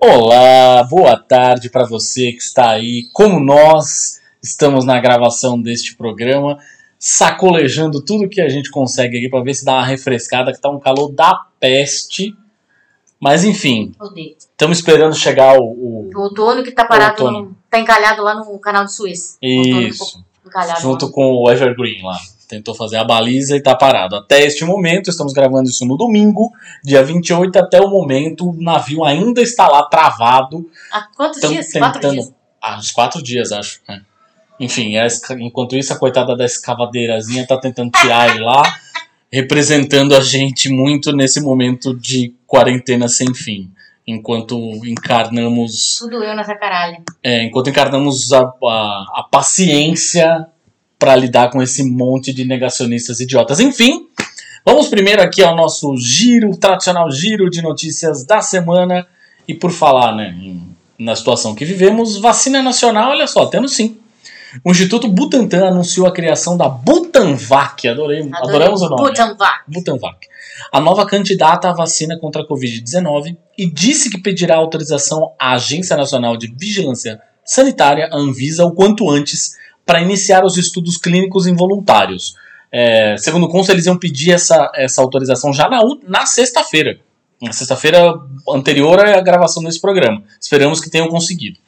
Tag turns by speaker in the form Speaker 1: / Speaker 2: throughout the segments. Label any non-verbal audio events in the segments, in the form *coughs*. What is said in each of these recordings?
Speaker 1: Olá, boa tarde para você que está aí, como nós estamos na gravação deste programa, sacolejando tudo que a gente consegue aqui para ver se dá uma refrescada, que tá um calor da peste. Mas enfim, estamos esperando chegar o, o-
Speaker 2: O outono que tá parado,
Speaker 1: Outono.
Speaker 2: no- tá encalhado lá no canal de outono que
Speaker 1: Isso. junto
Speaker 2: lá.
Speaker 1: com o Evergreen lá. Tentou fazer a baliza e tá parado. Até este momento, estamos gravando isso no domingo, dia 28, até o momento, o navio ainda está lá travado.
Speaker 2: Há quantos dias? Quatro
Speaker 1: tentando.
Speaker 2: dias.
Speaker 1: Ah, uns quatro dias, acho. né? Enfim, a enquanto isso, a coitada da escavadeirazinha tá tentando tirar ele lá, *laughs* representando a gente muito nesse momento de quarentena sem fim. Enquanto encarnamos
Speaker 2: Tudo eu nessa caralho.
Speaker 1: é, enquanto encarnamos a, a, a paciência para lidar com esse monte de negacionistas idiotas. Enfim, vamos primeiro aqui ao nosso giro, tradicional giro de notícias da semana. E por falar né, na situação que vivemos, vacina nacional, olha só, temos sim. O Instituto Butantan anunciou a criação da Butanvac. Adorei,
Speaker 2: Adorei.
Speaker 1: adoramos o nome.
Speaker 2: Butanvac.
Speaker 1: Butanvac, a nova candidata à vacina contra a Covid-19, e disse que pedirá autorização à Agência Nacional de Vigilância Sanitária, a Anvisa, o quanto antes, para iniciar os estudos clínicos em voluntários. É, segundo o Conselho, eles iam pedir essa, essa autorização já na, na sexta-feira. Na sexta-feira anterior à gravação desse programa. Esperamos que tenham conseguido.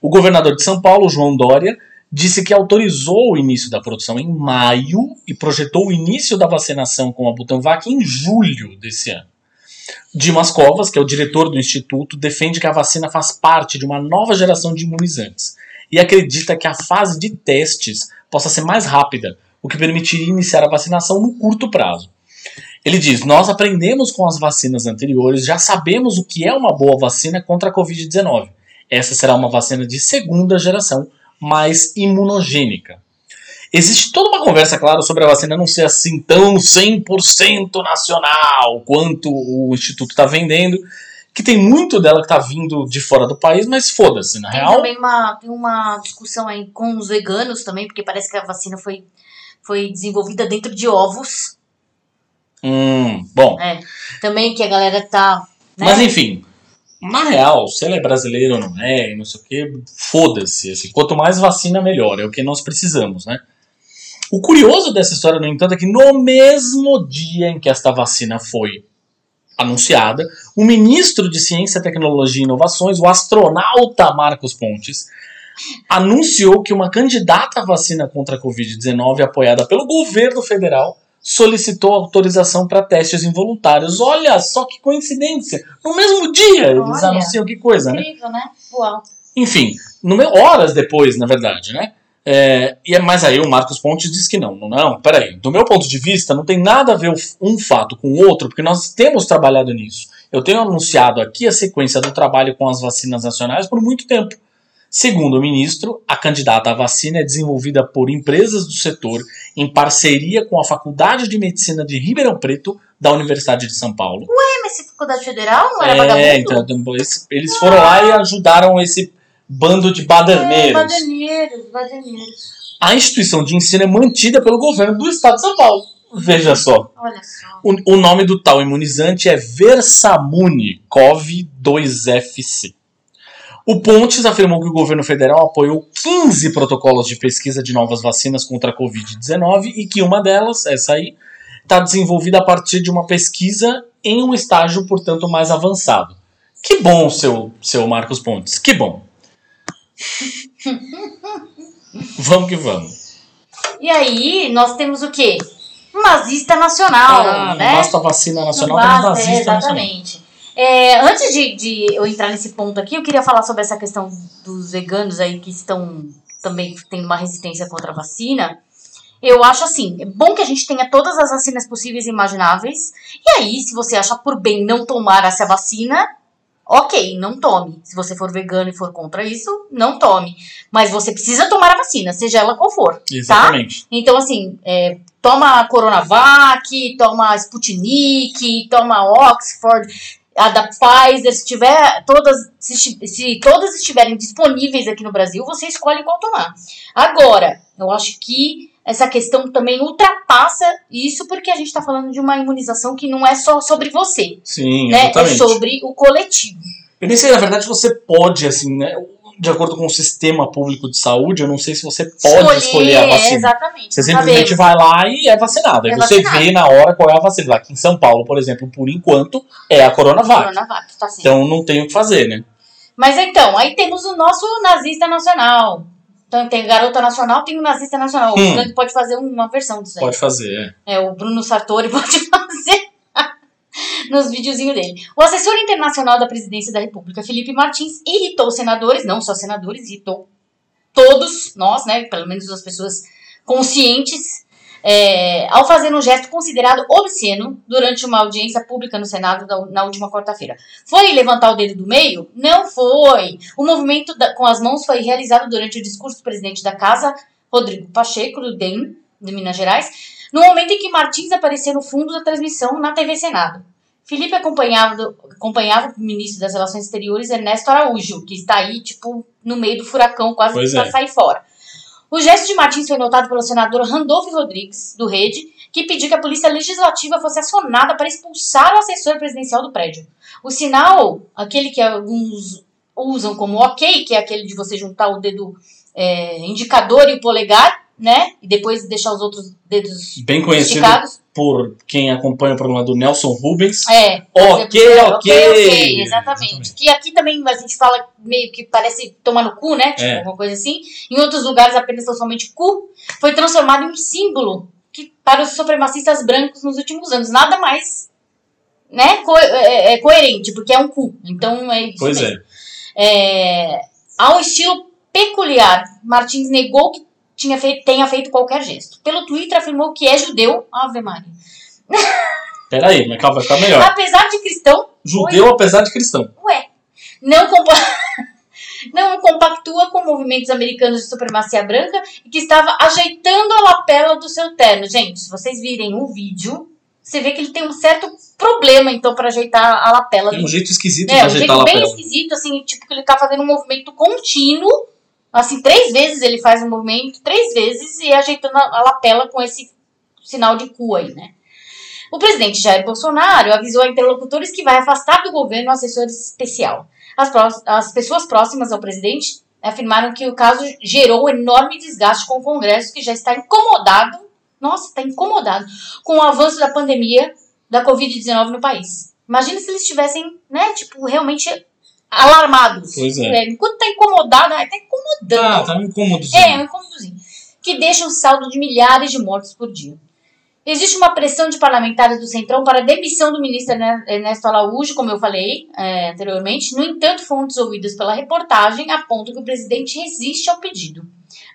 Speaker 1: O governador de São Paulo, João Dória, disse que autorizou o início da produção em maio e projetou o início da vacinação com a Butanvac em julho desse ano. Dimas Covas, que é o diretor do instituto, defende que a vacina faz parte de uma nova geração de imunizantes e acredita que a fase de testes possa ser mais rápida, o que permitiria iniciar a vacinação no curto prazo. Ele diz: Nós aprendemos com as vacinas anteriores, já sabemos o que é uma boa vacina contra a Covid-19. Essa será uma vacina de segunda geração, mais imunogênica. Existe toda uma conversa, claro, sobre a vacina não ser assim tão 100% nacional quanto o Instituto está vendendo, que tem muito dela que está vindo de fora do país, mas foda-se, na
Speaker 2: Tem
Speaker 1: real.
Speaker 2: também uma, tem uma discussão aí com os veganos também, porque parece que a vacina foi, foi desenvolvida dentro de ovos.
Speaker 1: Hum, bom.
Speaker 2: É. Também que a galera tá. Né?
Speaker 1: Mas enfim, na real, se ele é brasileiro ou não é, e não sei o que, foda-se. Assim, quanto mais vacina, melhor. É o que nós precisamos, né? O curioso dessa história, no entanto, é que no mesmo dia em que esta vacina foi anunciada, o ministro de Ciência, Tecnologia e Inovações, o astronauta Marcos Pontes, anunciou que uma candidata à vacina contra a Covid-19, apoiada pelo governo federal, solicitou autorização para testes involuntários. Olha só que coincidência! No mesmo dia eles
Speaker 2: Olha.
Speaker 1: anunciam que coisa, né?
Speaker 2: Incrível, né? Uau.
Speaker 1: Enfim, no meu- horas depois, na verdade, né? É, e é, mas aí o Marcos Pontes diz que não, não, não, peraí. Do meu ponto de vista, não tem nada a ver um fato com o outro, porque nós temos trabalhado nisso. Eu tenho anunciado aqui a sequência do trabalho com as vacinas nacionais por muito tempo. Segundo o ministro, a candidata à vacina é desenvolvida por empresas do setor em parceria com a Faculdade de Medicina de Ribeirão Preto da Universidade de São Paulo.
Speaker 2: É, mas se faculdade federal não era
Speaker 1: É,
Speaker 2: vagabundo?
Speaker 1: então, eles, eles foram lá e ajudaram esse bando de baderneiros.
Speaker 2: É, badaneiros, badaneiros.
Speaker 1: A instituição de ensino é mantida pelo governo do estado de São Paulo. Veja só.
Speaker 2: Olha só.
Speaker 1: O, o nome do tal imunizante é Versamune CoV-2FC. O Pontes afirmou que o governo federal apoiou 15 protocolos de pesquisa de novas vacinas contra a Covid-19 e que uma delas, essa aí, está desenvolvida a partir de uma pesquisa em um estágio, portanto, mais avançado. Que bom, seu, seu Marcos Pontes, que bom. *laughs* vamos que vamos.
Speaker 2: E aí, nós temos o quê? Um nazista nacional,
Speaker 1: Ah, não
Speaker 2: né?
Speaker 1: basta vacina nacional,
Speaker 2: Não
Speaker 1: temos
Speaker 2: basta, é,
Speaker 1: nazista nacional.
Speaker 2: exatamente. É, antes de, de eu entrar nesse ponto aqui, eu queria falar sobre essa questão dos veganos aí que estão também tendo uma resistência contra a vacina. Eu acho assim, é bom que a gente tenha todas as vacinas possíveis e imagináveis. E aí, se você achar por bem não tomar essa vacina, Ok, não tome. Se você for vegano e for contra isso, não tome. Mas você precisa tomar a vacina, seja ela qual for. Tá?
Speaker 1: Exatamente.
Speaker 2: Então, assim, é, toma Coronavac, toma a Sputnik, toma Oxford, a da Pfizer, se tiver todas, se, se todas estiverem disponíveis aqui no Brasil, você escolhe qual tomar. Agora, eu acho que essa questão também ultrapassa isso porque a gente está falando de uma imunização que não é só sobre você,
Speaker 1: Sim,
Speaker 2: né? É
Speaker 1: exatamente.
Speaker 2: sobre o coletivo.
Speaker 1: Eu nem sei, na verdade, você pode, assim, né? De acordo com o sistema público de saúde, eu não sei se você pode escolher, a vacina.
Speaker 2: Exatamente.
Speaker 1: Você simplesmente
Speaker 2: sabemos.
Speaker 1: vai lá e é vacinado. Aí
Speaker 2: É
Speaker 1: você
Speaker 2: vacinado.
Speaker 1: vê na hora qual é a vacina. Aqui em São Paulo, por exemplo, por enquanto, é a Coronavac.
Speaker 2: Coronavac, tá.
Speaker 1: Então não tem o que fazer, né?
Speaker 2: Mas então, aí temos o nosso nazista nacional. Então tem garota nacional, tem o nazista nacional.
Speaker 1: Hum.
Speaker 2: O Frank pode fazer uma versão disso aí.
Speaker 1: Pode fazer, é.
Speaker 2: É, o Bruno Sartori *laughs* pode fazer nos videozinhos dele. O assessor internacional da presidência da República, Felipe Martins, irritou senadores, não só senadores, irritou todos nós, né? Pelo menos as pessoas conscientes, é, ao fazer um gesto considerado obsceno durante uma audiência pública no Senado na última quarta-feira. Foi levantar o dedo do meio? Não foi. O movimento da- com as mãos foi realizado durante o discurso do presidente da casa, Rodrigo Pacheco, do DEM, de Minas Gerais, no momento em que Martins apareceu no fundo da transmissão na TV Senado. Felipe acompanhava, acompanhava o ministro das Relações Exteriores, Ernesto Araújo, que está aí, tipo, no meio do furacão, quase para
Speaker 1: é.
Speaker 2: sair fora. O gesto de Martins foi notado pelo senador Randolfo Rodrigues, do Rede, que pediu que a Polícia Legislativa fosse acionada para expulsar o assessor presidencial do prédio. O sinal, aquele que alguns usam como ok, que é aquele de você juntar o dedo é, indicador e o polegar, né? E depois deixar os outros dedos
Speaker 1: Bem conhecido
Speaker 2: esticados.
Speaker 1: por quem acompanha o programa do Nelson Rubens.
Speaker 2: É.
Speaker 1: Ok,
Speaker 2: exemplo,
Speaker 1: ok.
Speaker 2: ok, exatamente. Que aqui também a gente fala meio que parece tomar no cu, né? Tipo,
Speaker 1: É.
Speaker 2: alguma coisa assim. Em outros lugares apenas tão somente cu. Foi transformado em um símbolo que, para os supremacistas brancos nos últimos anos. Nada mais né, co é, é coerente, porque é um cu. Então é isso
Speaker 1: Pois
Speaker 2: mesmo.
Speaker 1: é.
Speaker 2: É, ao estilo peculiar, Martins negou que tinha feito, tenha feito qualquer gesto. Pelo Twitter afirmou que é judeu, Ave Maria. *laughs*
Speaker 1: Peraí, mas calma, vai ficar melhor.
Speaker 2: Apesar de cristão,
Speaker 1: Judeu apesar de cristão.
Speaker 2: Ué, não, compa *laughs* não compactua com movimentos americanos de supremacia branca e que estava ajeitando a lapela do seu terno. Gente, se vocês virem o vídeo, você vê que ele tem um certo problema, então, para ajeitar a lapela
Speaker 1: Tem um jeito esquisito de
Speaker 2: É, um
Speaker 1: ajeitar a
Speaker 2: jeito bem
Speaker 1: lapela.
Speaker 2: esquisito, assim, tipo, que ele tá fazendo um movimento contínuo. Assim, três vezes ele faz um movimento, três vezes, e ajeitando a, lapela com esse sinal de cu aí, né? O presidente Jair Bolsonaro avisou a interlocutores que vai afastar do governo o assessor especial. As, as pessoas próximas ao presidente afirmaram que o caso gerou enorme desgaste com o Congresso, que já está incomodado, nossa, está incomodado, com o avanço da pandemia da Covid-19 no país. Imagina se eles estivessem, né, tipo, realmente alarmados.
Speaker 1: Pois é.
Speaker 2: enquanto tá incomodado, tá incomodando.
Speaker 1: Ah, tá um incômodo.
Speaker 2: É, um incômodozinho. Que deixa um saldo de milhares de mortos por dia. Existe uma pressão de parlamentares do Centrão para a demissão do ministro Erne- Ernesto Araújo, como eu falei é, anteriormente. No entanto, fontes ouvidas pela reportagem apontam que o presidente resiste ao pedido.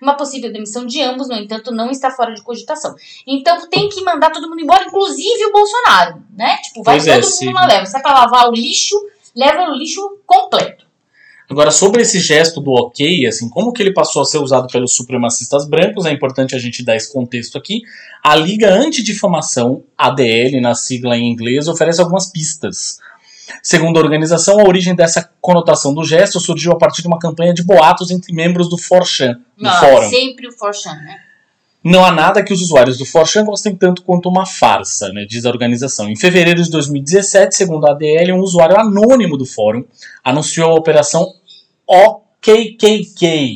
Speaker 2: Uma possível demissão de ambos, no entanto, não está fora de cogitação. Então tem que mandar todo mundo embora, inclusive o Bolsonaro, né? Tipo, vai
Speaker 1: Pois
Speaker 2: todo
Speaker 1: é,
Speaker 2: mundo
Speaker 1: sim.
Speaker 2: numa leva. Se é pra lavar o lixo, leva o lixo completo.
Speaker 1: Agora, sobre esse gesto do ok, assim, como que ele passou a ser usado pelos supremacistas brancos, é importante a gente dar esse contexto aqui. A Liga Antidifamação, ADL, na sigla em inglês, oferece algumas pistas. Segundo a organização, a origem dessa conotação do gesto surgiu a partir de uma campanha de boatos entre membros do Forchan,
Speaker 2: Ah,
Speaker 1: fórum.
Speaker 2: sempre o Forchan, né?
Speaker 1: Não há nada que os usuários do Forchan gostem tanto quanto uma farsa, né, diz a organização. Em fevereiro de 2017, segundo a ADL, um usuário anônimo do fórum anunciou a operação OKKK,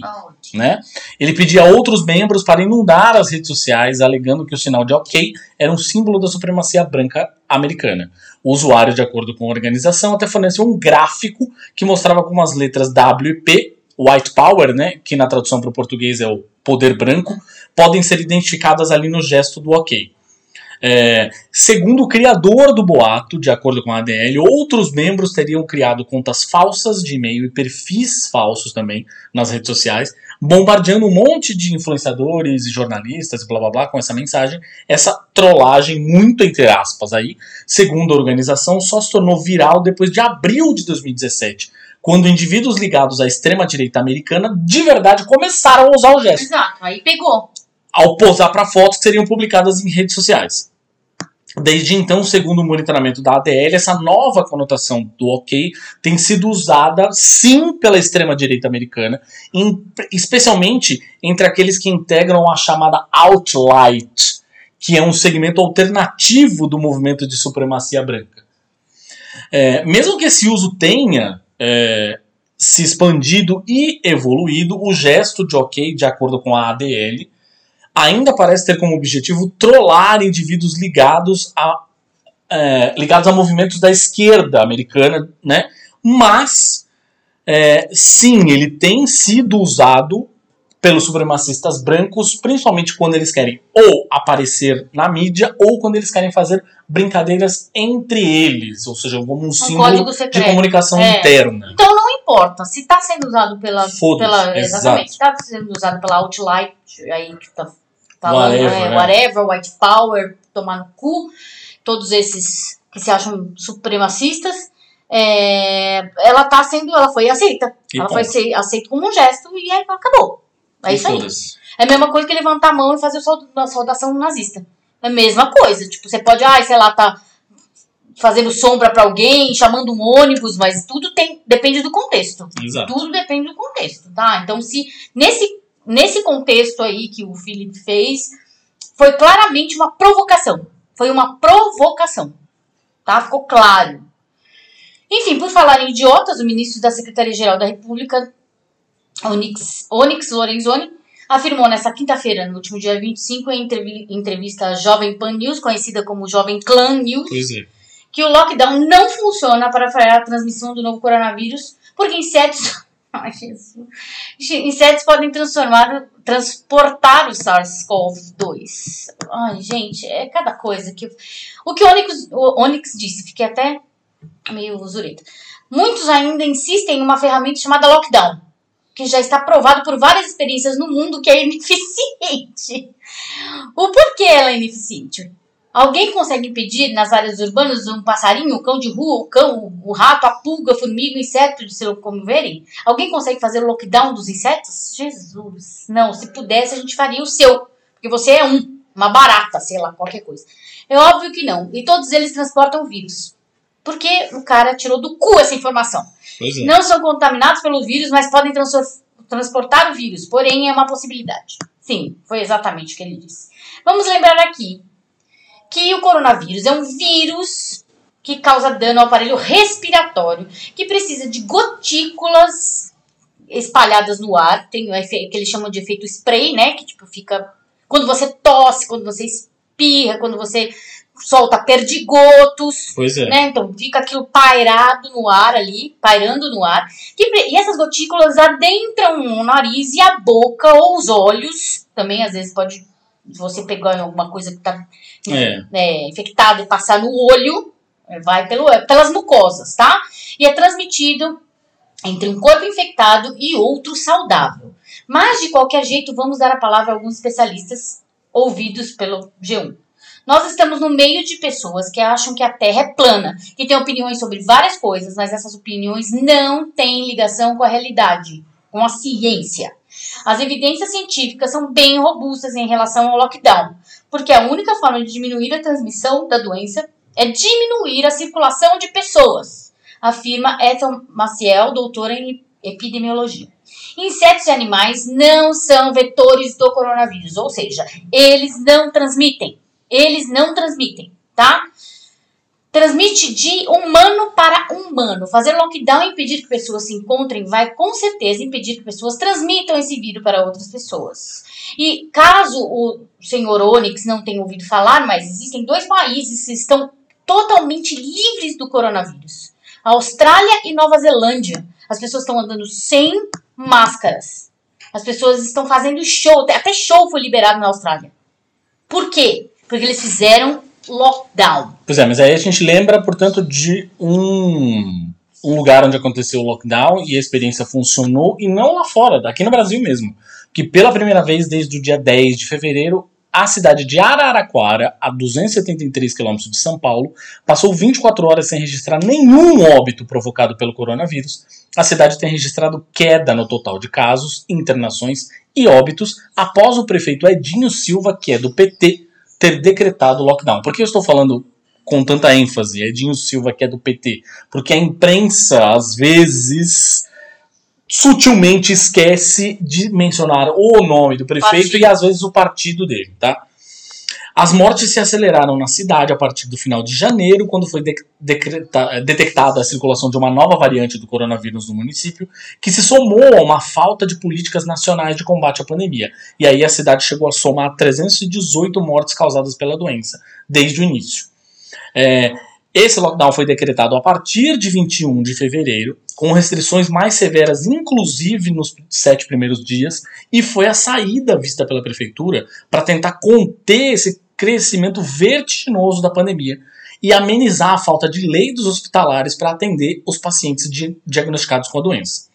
Speaker 1: né? Ele pedia a outros membros para inundar as redes sociais, alegando que o sinal de OK era um símbolo da supremacia branca americana. O usuário, de acordo com a organização, até forneceu um gráfico que mostrava como as letras W e P, White Power, né, que na tradução para o português é o poder branco, podem ser identificadas ali no gesto do OK. É, segundo o criador do boato, de acordo com a ADL, outros membros teriam criado contas falsas de e-mail e perfis falsos também nas redes sociais, bombardeando um monte de influenciadores e jornalistas e blá blá blá com essa mensagem. Essa trollagem, muito entre aspas aí, segundo a organização, só se tornou viral depois de abril de 2017, quando indivíduos ligados à extrema-direita americana de verdade começaram a usar o gesto.
Speaker 2: Exato, aí pegou.
Speaker 1: Ao posar para fotos que seriam publicadas em redes sociais. Desde então, segundo o monitoramento da ADL, essa nova conotação do ok tem sido usada sim pela extrema-direita americana, em, especialmente entre aqueles que integram a chamada Outlight, que é um segmento alternativo do movimento de supremacia branca. É, mesmo que esse uso tenha é, se expandido e evoluído, o gesto de ok, de acordo com a ADL, ainda parece ter como objetivo trollar indivíduos ligados a, é, ligados a movimentos da esquerda americana, né? Mas, é, sim, ele tem sido usado pelos supremacistas brancos, principalmente quando eles querem ou aparecer na mídia ou quando eles querem fazer brincadeiras entre eles, ou seja, como um, um símbolo de comunicação é. interna.
Speaker 2: Então não importa se está sendo usado pela, pela exatamente, está sendo usado pela Outlight, aí que está falando, whatever, né? whatever, white power, tomar no cu, todos esses que se acham supremacistas. É, ela tá sendo, ela foi aceita. E ela ponto. foi aceita como um gesto e aí acabou. É isso aí. É a mesma coisa que levantar a mão e fazer a saudação nazista. É a mesma coisa. Tipo, você pode, ah, sei lá, tá fazendo sombra para alguém, chamando um ônibus, mas tudo tem depende do contexto.
Speaker 1: Exato.
Speaker 2: Tudo depende do contexto, tá? Então, se nesse nesse contexto aí que o Felipe fez, foi claramente uma provocação. Foi uma provocação. Tá? Ficou claro. Enfim, por falar em idiotas, o ministro da Secretaria-Geral da República, Onyx, Onyx Lorenzoni, afirmou nesta quinta-feira, no último dia 25, em entrevista à Jovem Pan News, conhecida como Jovem Clan News,
Speaker 1: é.
Speaker 2: que o lockdown não funciona para frear a transmissão do novo coronavírus, porque insetos *laughs* Ai, Jesus. Insetos podem transformar, transportar o SARS-CoV-2. Ai, gente, é cada coisa que. O que o Onyx, o Onyx disse, fiquei até meio zureta. Muitos ainda insistem em uma ferramenta chamada lockdown, que já está provado por várias experiências no mundo que é ineficiente. O porquê ela é ineficiente? Alguém consegue impedir nas áreas urbanas um passarinho, o cão de rua, o cão, o rato, a pulga, a formiga, o inseto de se locomoverem? Alguém consegue fazer o lockdown dos insetos? Jesus! Não, se pudesse a gente faria o seu, porque você é um, uma barata, sei lá, qualquer coisa. É óbvio que não. E todos eles transportam vírus. Porque o cara tirou do cu essa informação.
Speaker 1: É.
Speaker 2: Não são contaminados pelo vírus, mas podem transportar o vírus. Porém, é uma possibilidade. Sim, foi exatamente o que ele disse. Vamos lembrar aqui que o coronavírus é um vírus que causa dano ao aparelho respiratório, que precisa de gotículas espalhadas no ar, tem o que eles chamam de efeito spray, né, que tipo fica quando você tosse, quando você espirra, quando você solta perdigotos,
Speaker 1: pois é.
Speaker 2: né? Então fica aquilo pairado no ar ali, pairando no ar. Que, e essas gotículas adentram o nariz e a boca ou os olhos, também às vezes pode você pegar alguma coisa que está
Speaker 1: é.
Speaker 2: é, infectada e passar no olho, é, vai pelo, é, pelas mucosas, tá? E é transmitido entre um corpo infectado e outro saudável. Mas, de qualquer jeito, vamos dar a palavra a alguns especialistas ouvidos pelo G1. Nós estamos no meio de pessoas que acham que a Terra é plana, que têm opiniões sobre várias coisas, mas essas opiniões não têm ligação com a realidade, com a ciência. As evidências científicas são bem robustas em relação ao lockdown, porque a única forma de diminuir a transmissão da doença é diminuir a circulação de pessoas, afirma Ethan Maciel, doutora em epidemiologia. Insetos e animais não são vetores do coronavírus, ou seja, eles não transmitem. Eles não transmitem, tá? transmite de humano para humano. Fazer lockdown e impedir que pessoas se encontrem vai com certeza impedir que pessoas transmitam esse vírus para outras pessoas. E caso o senhor Onyx não tenha ouvido falar, mas existem dois países que estão totalmente livres do coronavírus: Austrália e Nova Zelândia. As pessoas estão andando sem máscaras. As pessoas estão fazendo show, até show foi liberado na Austrália. Por quê? Porque eles fizeram lockdown.
Speaker 1: Pois é, mas aí a gente lembra, portanto, de um, um lugar onde aconteceu o lockdown e a experiência funcionou, e não lá fora, aqui no Brasil mesmo. Que pela primeira vez desde o dia 10 de fevereiro, a cidade de Araraquara, a 273 quilômetros de São Paulo, passou 24 horas sem registrar nenhum óbito provocado pelo coronavírus. A cidade tem registrado queda no total de casos, internações e óbitos após o prefeito Edinho Silva, que é do PT, ter decretado lockdown. Por que eu estou falando com tanta ênfase, Edinho Silva, que é do PT? Porque a imprensa, às vezes, sutilmente esquece de mencionar o nome do prefeito
Speaker 2: Partido.
Speaker 1: e às vezes o partido dele, tá? As mortes se aceleraram na cidade a partir do final de janeiro, quando foi detectada a circulação de uma nova variante do coronavírus no município, que se somou a uma falta de políticas nacionais de combate à pandemia. E aí a cidade chegou a somar 318 mortes causadas pela doença, desde o início. É, esse lockdown foi decretado a partir de 21 de fevereiro, com restrições mais severas, inclusive nos sete primeiros dias, e foi a saída vista pela prefeitura para tentar conter esse crescimento vertiginoso da pandemia e amenizar a falta de leitos hospitalares para atender os pacientes di- diagnosticados com a doença.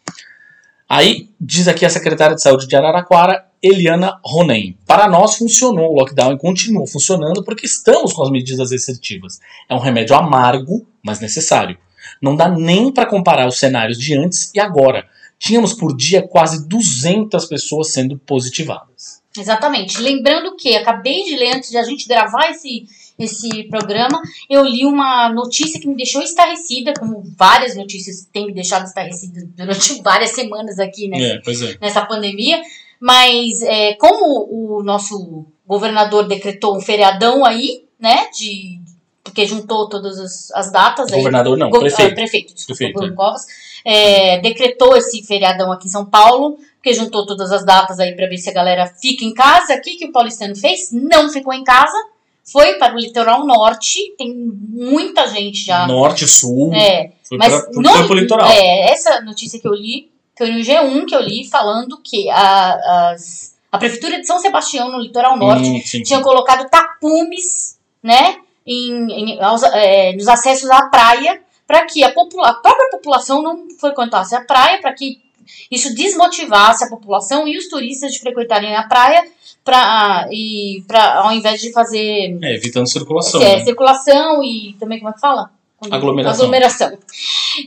Speaker 1: Aí, diz aqui a secretária de saúde de Araraquara, Eliana Ronen. Para nós funcionou o lockdown e continua funcionando porque estamos com as medidas restritivas. É um remédio amargo, mas necessário. Não dá nem para comparar os cenários de antes e agora. Tínhamos por dia quase 200 pessoas sendo positivadas.
Speaker 2: Exatamente. Lembrando que acabei de ler antes de a gente gravar esse, esse programa, eu li uma notícia que me deixou estarrecida, como várias notícias têm me deixado estarrecida durante *laughs* várias semanas aqui, né?
Speaker 1: É, pois é.
Speaker 2: nessa pandemia, mas é, como o nosso governador decretou um feriadão aí, né, de porque juntou todas as, as datas aí,
Speaker 1: Governador não,
Speaker 2: Go-
Speaker 1: prefeito.
Speaker 2: ah, prefeito, desculpa,
Speaker 1: Prefeito,
Speaker 2: Bruno Covas, é, decretou esse feriadão aqui em São Paulo, porque juntou todas as datas aí pra ver se a galera fica em casa. O que, que o paulistano fez? Não ficou em casa, foi para o litoral norte, tem muita gente já.
Speaker 1: Norte, sul,
Speaker 2: É,
Speaker 1: foi,
Speaker 2: mas
Speaker 1: pra, foi,
Speaker 2: no-
Speaker 1: pro litoral.
Speaker 2: É, essa notícia que eu li, foi no G1 que eu li, falando que a, as- a Prefeitura de São Sebastião, no litoral norte,
Speaker 1: Hum, sim,
Speaker 2: tinha colocado tapumes, né, em, em- aos- é, nos acessos à praia, para que a, popula- a própria população não frequentasse a praia, para que isso desmotivasse a população e os turistas de frequentarem a praia, pra, e pra, ao invés de fazer
Speaker 1: É, evitando circulação.
Speaker 2: é,
Speaker 1: né?
Speaker 2: circulação e também, como é que fala?
Speaker 1: Aglomeração.
Speaker 2: Aglomeração.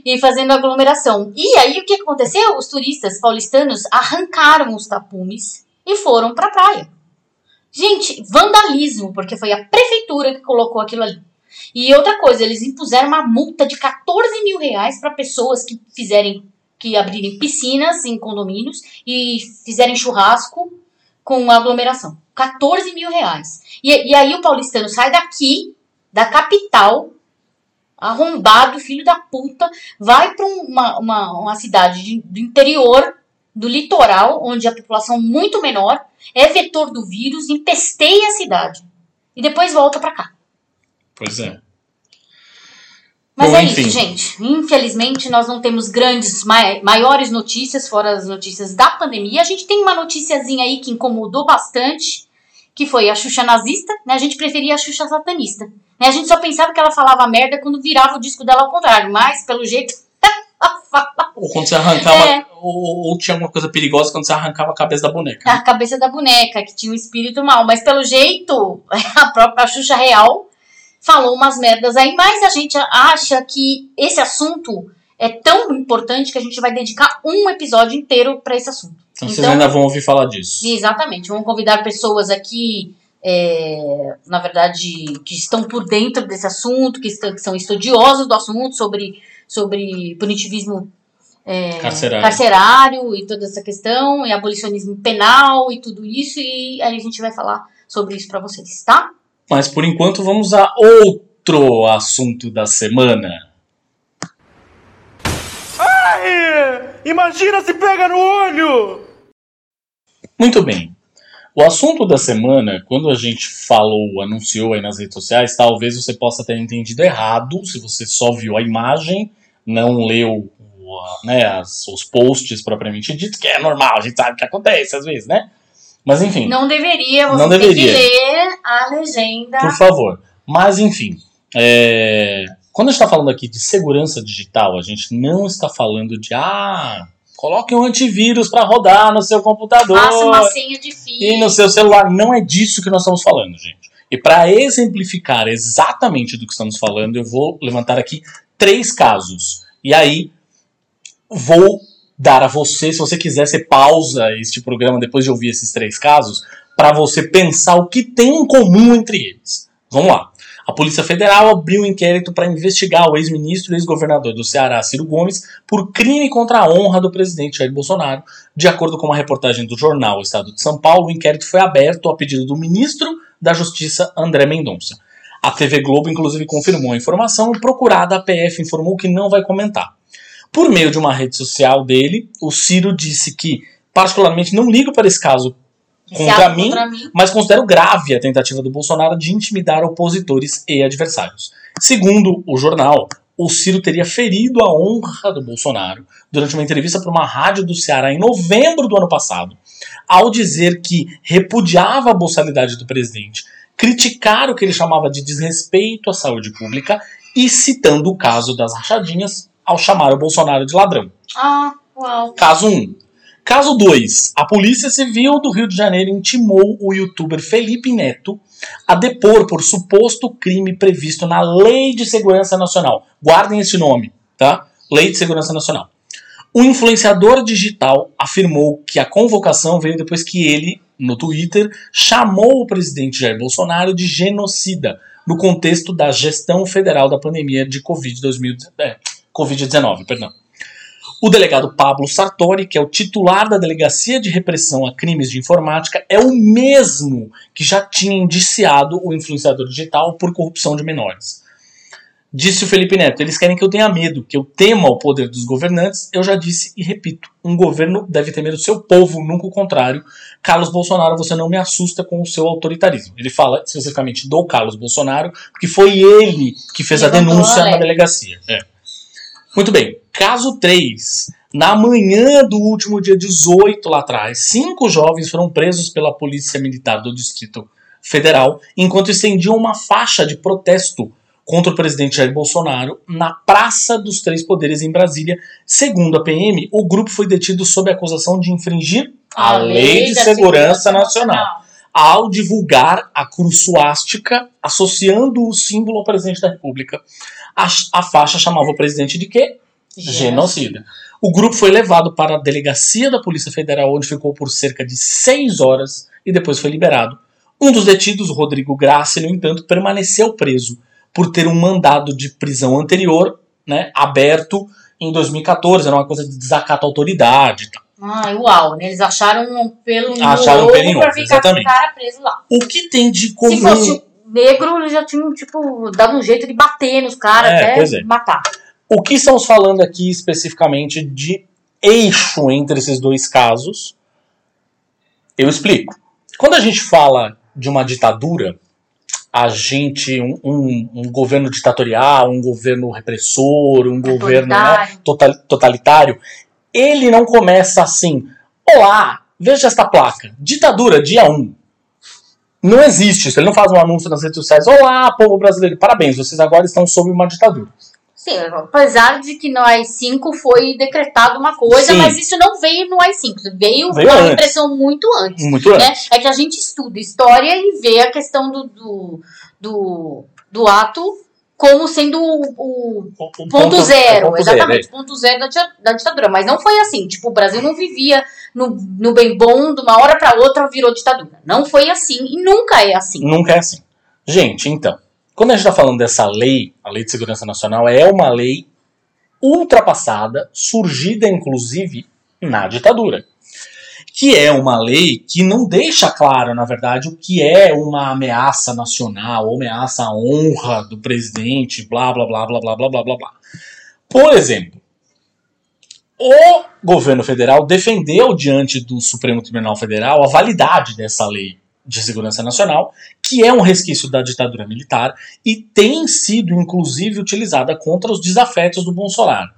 Speaker 2: E fazendo aglomeração. E aí, o que aconteceu? Os turistas paulistanos arrancaram os tapumes e foram pra praia. Gente, vandalismo, porque foi a prefeitura que colocou aquilo ali. E outra coisa, eles impuseram uma multa de 14 mil reais para pessoas que fizerem, que abrirem piscinas em condomínios e fizerem churrasco com aglomeração. 14 mil reais. E, e aí o paulistano sai daqui, da capital, arrombado, filho da puta, vai para uma, uma, uma cidade de- do interior, do litoral, onde a população é muito menor, é vetor do vírus, empesteia a cidade. E depois volta para cá.
Speaker 1: Pois é.
Speaker 2: Mas
Speaker 1: Bom,
Speaker 2: é
Speaker 1: enfim.
Speaker 2: isso, gente. Infelizmente, nós não temos grandes, mai- maiores notícias, fora as notícias da pandemia. A gente tem uma noticiazinha aí que incomodou bastante, que foi a Xuxa nazista, né? A gente preferia a Xuxa satanista. Né? A gente só pensava que ela falava merda quando virava o disco dela ao contrário, mas, pelo jeito, *laughs* ela fala
Speaker 1: Ou quando você arrancava.
Speaker 2: É.
Speaker 1: Ou, ou tinha alguma coisa perigosa quando você arrancava a cabeça da boneca.
Speaker 2: a cabeça da boneca, que tinha um espírito mal. Mas, pelo jeito, *laughs* a própria Xuxa Real falou umas merdas aí, mas a gente acha que esse assunto é tão importante que a gente vai dedicar um episódio inteiro para esse assunto.
Speaker 1: Então, vocês ainda vão ouvir falar disso.
Speaker 2: Exatamente. Vamos convidar pessoas aqui, é, na verdade, que estão por dentro desse assunto, que, estão- que são estudiosos do assunto sobre, sobre punitivismo é,
Speaker 1: Carcerário.
Speaker 2: carcerário e toda essa questão, e abolicionismo penal e tudo isso, e aí a gente vai falar sobre isso para vocês, tá?
Speaker 1: Mas por enquanto vamos a outro assunto da semana.
Speaker 3: Ai! Imagina se pega no olho!
Speaker 1: Muito bem. O assunto da semana, quando a gente falou, anunciou aí nas redes sociais, talvez você possa ter entendido errado, se você só viu a imagem, não leu né, as- os posts propriamente ditos, que é normal, a gente sabe que acontece às vezes, né? Mas enfim,
Speaker 2: Não deveria, você
Speaker 1: Não
Speaker 2: tem
Speaker 1: deveria.
Speaker 2: que ler a legenda.
Speaker 1: por favor. Mas, enfim, é, quando a gente está falando aqui de segurança digital, a gente não está falando de, ah, coloque um antivírus para rodar no seu computador
Speaker 2: Faça uma senha
Speaker 1: e
Speaker 2: difícil.
Speaker 1: no seu celular. Não é disso que nós estamos falando, gente. E para exemplificar exatamente do que estamos falando, eu vou levantar aqui três casos. E aí vou dar a você, se você quiser, você pausa este programa depois de ouvir esses três casos, para você pensar o que tem em comum entre eles. Vamos lá. A Polícia Federal abriu um inquérito para investigar o ex-ministro e ex-governador do Ceará, Ciro Gomes, por crime contra a honra do presidente Jair Bolsonaro. De acordo com uma reportagem do jornal Estado de São Paulo, o inquérito foi aberto a pedido do ministro da Justiça, André Mendonça. A TV Globo, inclusive, confirmou a informação e, procurada, a PF informou que não vai comentar. Por meio de uma rede social dele, o Ciro disse que, particularmente, não ligo para esse caso contra mim,
Speaker 2: contra mim.
Speaker 1: mas considero grave a tentativa do Bolsonaro de intimidar opositores e adversários. Segundo o jornal, o Ciro teria ferido a honra do Bolsonaro durante uma entrevista para uma rádio do Ceará em novembro do ano passado, ao dizer que repudiava a boçalidade do presidente, criticar o que ele chamava de desrespeito à saúde pública e citando o caso das rachadinhas ao chamar o Bolsonaro de ladrão.
Speaker 2: Ah, uau.
Speaker 1: Caso 1. Caso 2. A Polícia Civil do Rio de Janeiro intimou o youtuber Felipe Neto a depor por suposto crime previsto na Lei de Segurança Nacional. Guardem esse nome, tá? Lei de Segurança Nacional. O influenciador digital afirmou que a convocação veio depois que ele, no Twitter, chamou o presidente Jair Bolsonaro de genocida no contexto da gestão federal da pandemia de Covid-19. É, Covid-19, perdão. O delegado Pablo Sartori, que é o titular da Delegacia de Repressão a Crimes de Informática, é o mesmo que já tinha indiciado o influenciador digital por corrupção de menores. Disse o Felipe Neto: eles querem que eu tenha medo, que eu tema o poder dos governantes. Eu já disse e repito: um governo deve temer o seu povo, nunca o contrário. Carlos Bolsonaro, você não me assusta com o seu autoritarismo. Ele fala especificamente do Carlos Bolsonaro, porque foi ele que fez a denúncia na delegacia. É. Muito bem. Caso 3. Na manhã do último dia 18 lá atrás, cinco jovens foram presos pela Polícia Militar do Distrito Federal enquanto estendiam uma faixa de protesto contra o presidente Jair Bolsonaro na Praça dos Três Poderes em Brasília. Segundo a PM, o grupo foi detido sob a acusação de infringir a, Lei de
Speaker 2: da
Speaker 1: Segurança Nacional ao divulgar a cruz suástica associando o símbolo ao presidente da República. A, a faixa chamava o presidente de quê? Genocida. O grupo foi levado para a delegacia da Polícia Federal, onde ficou por cerca de seis horas e depois foi liberado. Um dos detidos, o Rodrigo Grassi, no entanto, permaneceu preso por ter um mandado de prisão anterior, né, aberto em 2014. Era uma coisa de desacato à autoridade. e tal.
Speaker 2: Ah, uau, né? Eles acharam um pelo
Speaker 1: Acharam um
Speaker 2: novo
Speaker 1: pelo em
Speaker 2: pra
Speaker 1: ovo,
Speaker 2: ficar
Speaker 1: exatamente.
Speaker 2: com o cara preso lá.
Speaker 1: O que tem de comum?
Speaker 2: Se fosse um negro, eles já tinham, tipo, dado um jeito de bater nos caras
Speaker 1: É,
Speaker 2: até
Speaker 1: é.
Speaker 2: matar.
Speaker 1: O que estamos falando aqui especificamente de eixo entre esses dois casos? Eu explico. Quando a gente fala de uma ditadura, a gente, um, um- um governo ditatorial, um governo repressor, um governo né, total- totalitário, ele não começa assim: Olá, veja esta placa, ditadura, dia 1. Não existe isso. Ele não faz um anúncio nas redes sociais: Olá, povo brasileiro, parabéns, vocês agora estão sob uma ditadura.
Speaker 2: Sim, apesar de que no AI-5 foi decretado uma coisa,
Speaker 1: Sim.
Speaker 2: mas isso não veio no AI-5, veio,
Speaker 1: Veio
Speaker 2: uma
Speaker 1: antes.
Speaker 2: repressão muito antes.
Speaker 1: Muito antes.
Speaker 2: né? É que a gente estuda história e vê a questão do, do, do, do ato como sendo o, o
Speaker 1: O- o
Speaker 2: ponto, zero,
Speaker 1: o ponto zero,
Speaker 2: exatamente, ponto zero da, da ditadura. Mas não foi assim. Tipo, o Brasil não vivia no, no bem bom, de uma hora para outra virou ditadura. Não foi assim e nunca é assim.
Speaker 1: Nunca é assim. Gente, então, quando a gente está falando dessa lei, a Lei de Segurança Nacional é uma lei ultrapassada, surgida inclusive na ditadura. Que é uma lei que não deixa claro, na verdade, o que é uma ameaça nacional, ou ameaça à honra do presidente, blá blá blá blá blá blá blá blá blá. Por exemplo, o governo federal defendeu diante do Supremo Tribunal Federal a validade dessa lei de segurança nacional, que é um resquício da ditadura militar e tem sido inclusive utilizada contra os desafetos do Bolsonaro.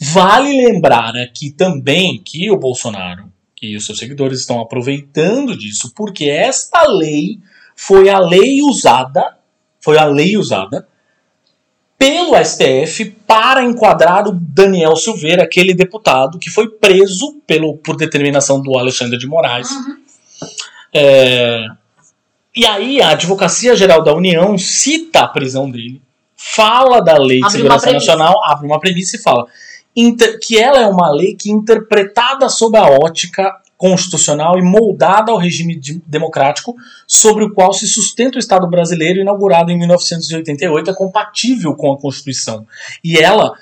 Speaker 1: Vale lembrar aqui também que o Bolsonaro e os seus seguidores estão aproveitando disso, porque esta lei foi a lei usada foi a lei usada pelo STF para enquadrar o Daniel Silveira, aquele deputado que foi preso pelo, por determinação do Alexandre de Moraes.
Speaker 2: Uhum.
Speaker 1: É, e aí a Advocacia Geral da União cita a prisão dele, fala da Lei de
Speaker 2: Abre
Speaker 1: Segurança. Nacional, abre uma premissa e fala inter- que ela é uma lei que interpretada sob a ótica constitucional e moldada ao regime de- democrático sobre o qual se sustenta o Estado brasileiro inaugurado em 1988 é compatível com a Constituição. E ela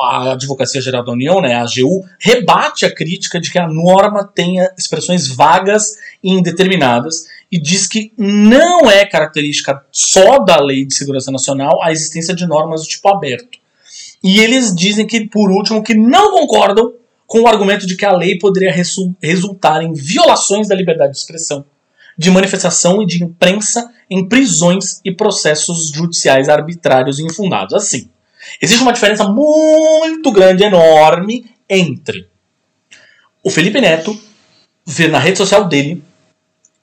Speaker 1: a Advocacia Geral da União, né, a AGU, rebate a crítica de que a norma tenha expressões vagas e indeterminadas e diz que não é característica só da Lei de Segurança Nacional a existência de normas do tipo aberto. E eles dizem que, por último, que não concordam com o argumento de que a lei poderia resu- resultar em violações da liberdade de expressão, de manifestação e de imprensa em prisões e processos judiciais arbitrários e infundados. Assim, existe uma diferença muito grande, enorme, entre o Felipe Neto ver na rede social dele